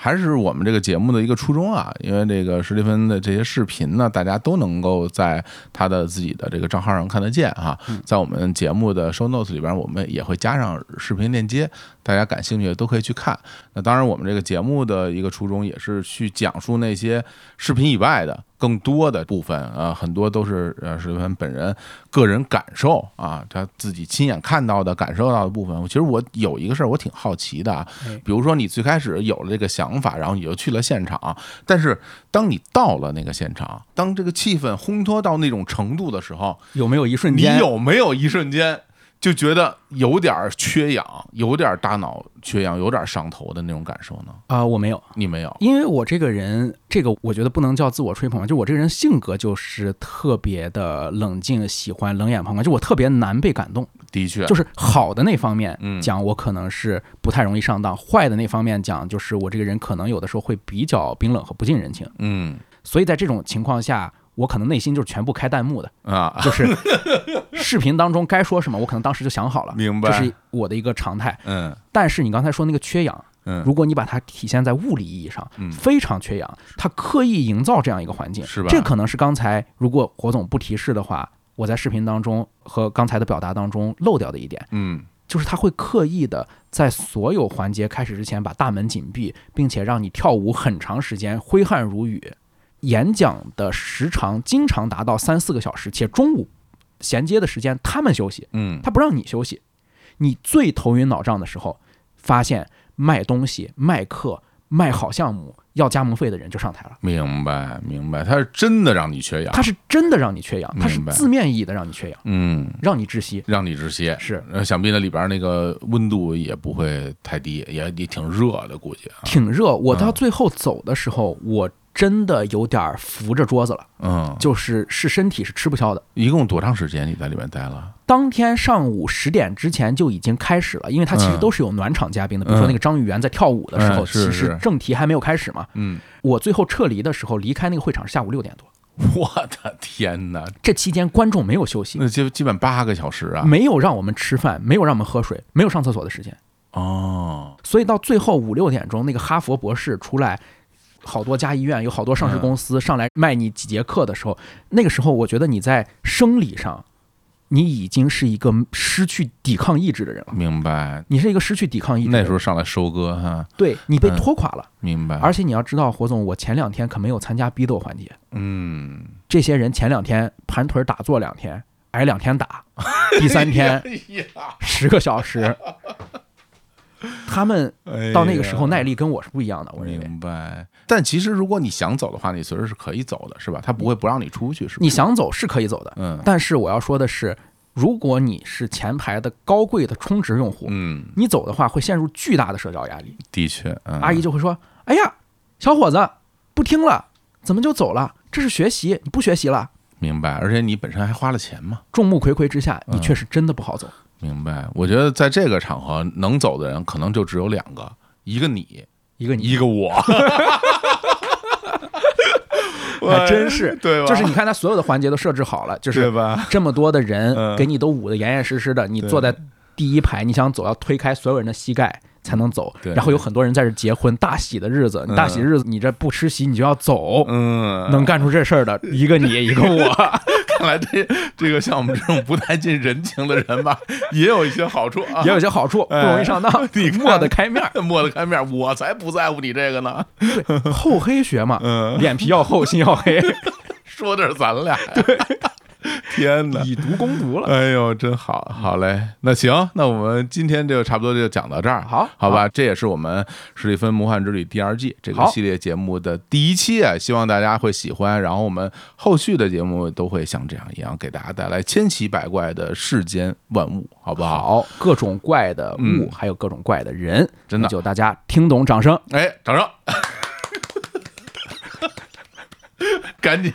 还是我们这个节目的一个初衷啊，因为这个史蒂芬的这些视频呢，大家都能够在他的自己的这个账号上看得见哈。在我们节目的 show notes 里边，我们也会加上视频链接，大家感兴趣的都可以去看。那当然，我们这个节目的一个初衷也是去讲述那些视频以外的。更多的部分啊，很多都是呃，史蒂芬本人个人感受啊，他自己亲眼看到的、感受到的部分。其实我有一个事儿，我挺好奇的啊，比如说你最开始有了这个想法，然后你就去了现场，但是当你到了那个现场，当这个气氛烘托到那种程度的时候，有没有一瞬间？你有没有一瞬间？就觉得有点缺氧，有点大脑缺氧，有点上头的那种感受呢？啊，我没有，你没有，因为我这个人，这个我觉得不能叫自我吹捧，就我这个人性格就是特别的冷静，喜欢冷眼旁观，就我特别难被感动。的确，就是好的那方面讲，我可能是不太容易上当；坏的那方面讲，就是我这个人可能有的时候会比较冰冷和不近人情。嗯，所以在这种情况下。我可能内心就是全部开弹幕的啊，就是视频当中该说什么，我可能当时就想好了，明白，这是我的一个常态。嗯，但是你刚才说那个缺氧，嗯，如果你把它体现在物理意义上，嗯，非常缺氧，他刻意营造这样一个环境，是吧？这可能是刚才如果火总不提示的话，我在视频当中和刚才的表达当中漏掉的一点，嗯，就是他会刻意的在所有环节开始之前把大门紧闭，并且让你跳舞很长时间，挥汗如雨。演讲的时长经常达到三四个小时，且中午衔接的时间他们休息，嗯，他不让你休息。你最头晕脑胀的时候，发现卖东西、卖课、卖好项目要加盟费的人就上台了。明白，明白，他是真的让你缺氧，他是真的让你缺氧，他是字面意义的让你缺氧，嗯，让你窒息，让你窒息。是，想必那里边那个温度也不会太低，也也挺热的，估计挺热。我到最后走的时候，我。真的有点扶着桌子了，嗯，就是是身体是吃不消的。一共多长时间你在里面待了？当天上午十点之前就已经开始了，因为他其实都是有暖场嘉宾的，比如说那个张玉元在跳舞的时候，其实正题还没有开始嘛。嗯，我最后撤离的时候离开那个会场是下午六点多。我的天哪！这期间观众没有休息，那基基本八个小时啊，没有让我们吃饭，没有让我们喝水，没有上厕所的时间。哦，所以到最后五六点钟，那个哈佛博士出来。好多家医院，有好多上市公司上来卖你几节课的时候，那个时候我觉得你在生理上，你已经是一个失去抵抗意志的人了。明白，你是一个失去抵抗意志，那时候上来收割哈，对你被拖垮了。明白。而且你要知道，火总，我前两天可没有参加逼斗环节。嗯，这些人前两天盘腿打坐两天，挨两天打，第三天十个小时。他们到那个时候耐力跟我是不一样的，我认为。明白。但其实如果你想走的话，你随时是可以走的，是吧？他不会不让你出去，是吧？你想走是可以走的，嗯。但是我要说的是，如果你是前排的高贵的充值用户，嗯，你走的话会陷入巨大的社交压力。的确，阿姨就会说：“哎呀，小伙子，不听了，怎么就走了？这是学习，你不学习了？”明白。而且你本身还花了钱嘛。众目睽睽之下，你确实真的不好走。明白，我觉得在这个场合能走的人可能就只有两个，一个你，一个你，一个我 还真是，对，就是你看他所有的环节都设置好了，就是这么多的人给你都捂得严严实实的，你坐在第一排，你想走要推开所有人的膝盖。才能走，然后有很多人在这结婚，大喜的日子，你大喜日子，你这不吃席，你就要走，嗯，能干出这事儿的一个你，一个我，看来这这个像我们这种不太近人情的人吧，也有一些好处啊，也有些好处，不容易上当，你抹 得开面，抹得开面，我才不在乎你这个呢，对，厚黑学嘛，嗯，脸皮要厚，心要黑，说的是咱俩，对。天哪，以毒攻毒了！哎呦，真好，好嘞。那行，那我们今天就差不多就讲到这儿，好好吧？这也是我们史蒂芬魔幻之旅第二季这个系列节目的第一期啊，希望大家会喜欢。然后我们后续的节目都会像这样一样，给大家带来千奇百怪的世间万物，好不好？各种怪的物，还有各种怪的人，真的就大家听懂，掌声！哎，掌声！赶紧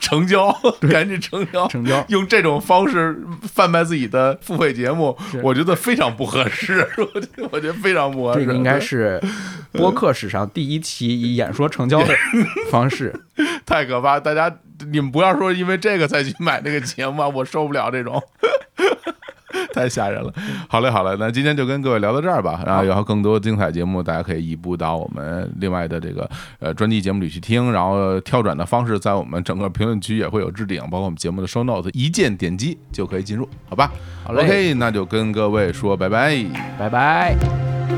成交，赶紧成交，成交！用这种方式贩卖自己的付费节目，我觉得非常不合适。我我觉得非常不合适。这个应该是 播客史上第一期以演说成交的方式，太可怕！大家你们不要说因为这个再去买那个节目，我受不了这种。太吓人了！好嘞，好嘞，那今天就跟各位聊到这儿吧。然后以后更多精彩节目，大家可以移步到我们另外的这个呃专辑节目里去听。然后跳转的方式，在我们整个评论区也会有置顶，包括我们节目的 show notes，一键点击就可以进入，好吧？好嘞，OK，那就跟各位说拜拜，拜拜。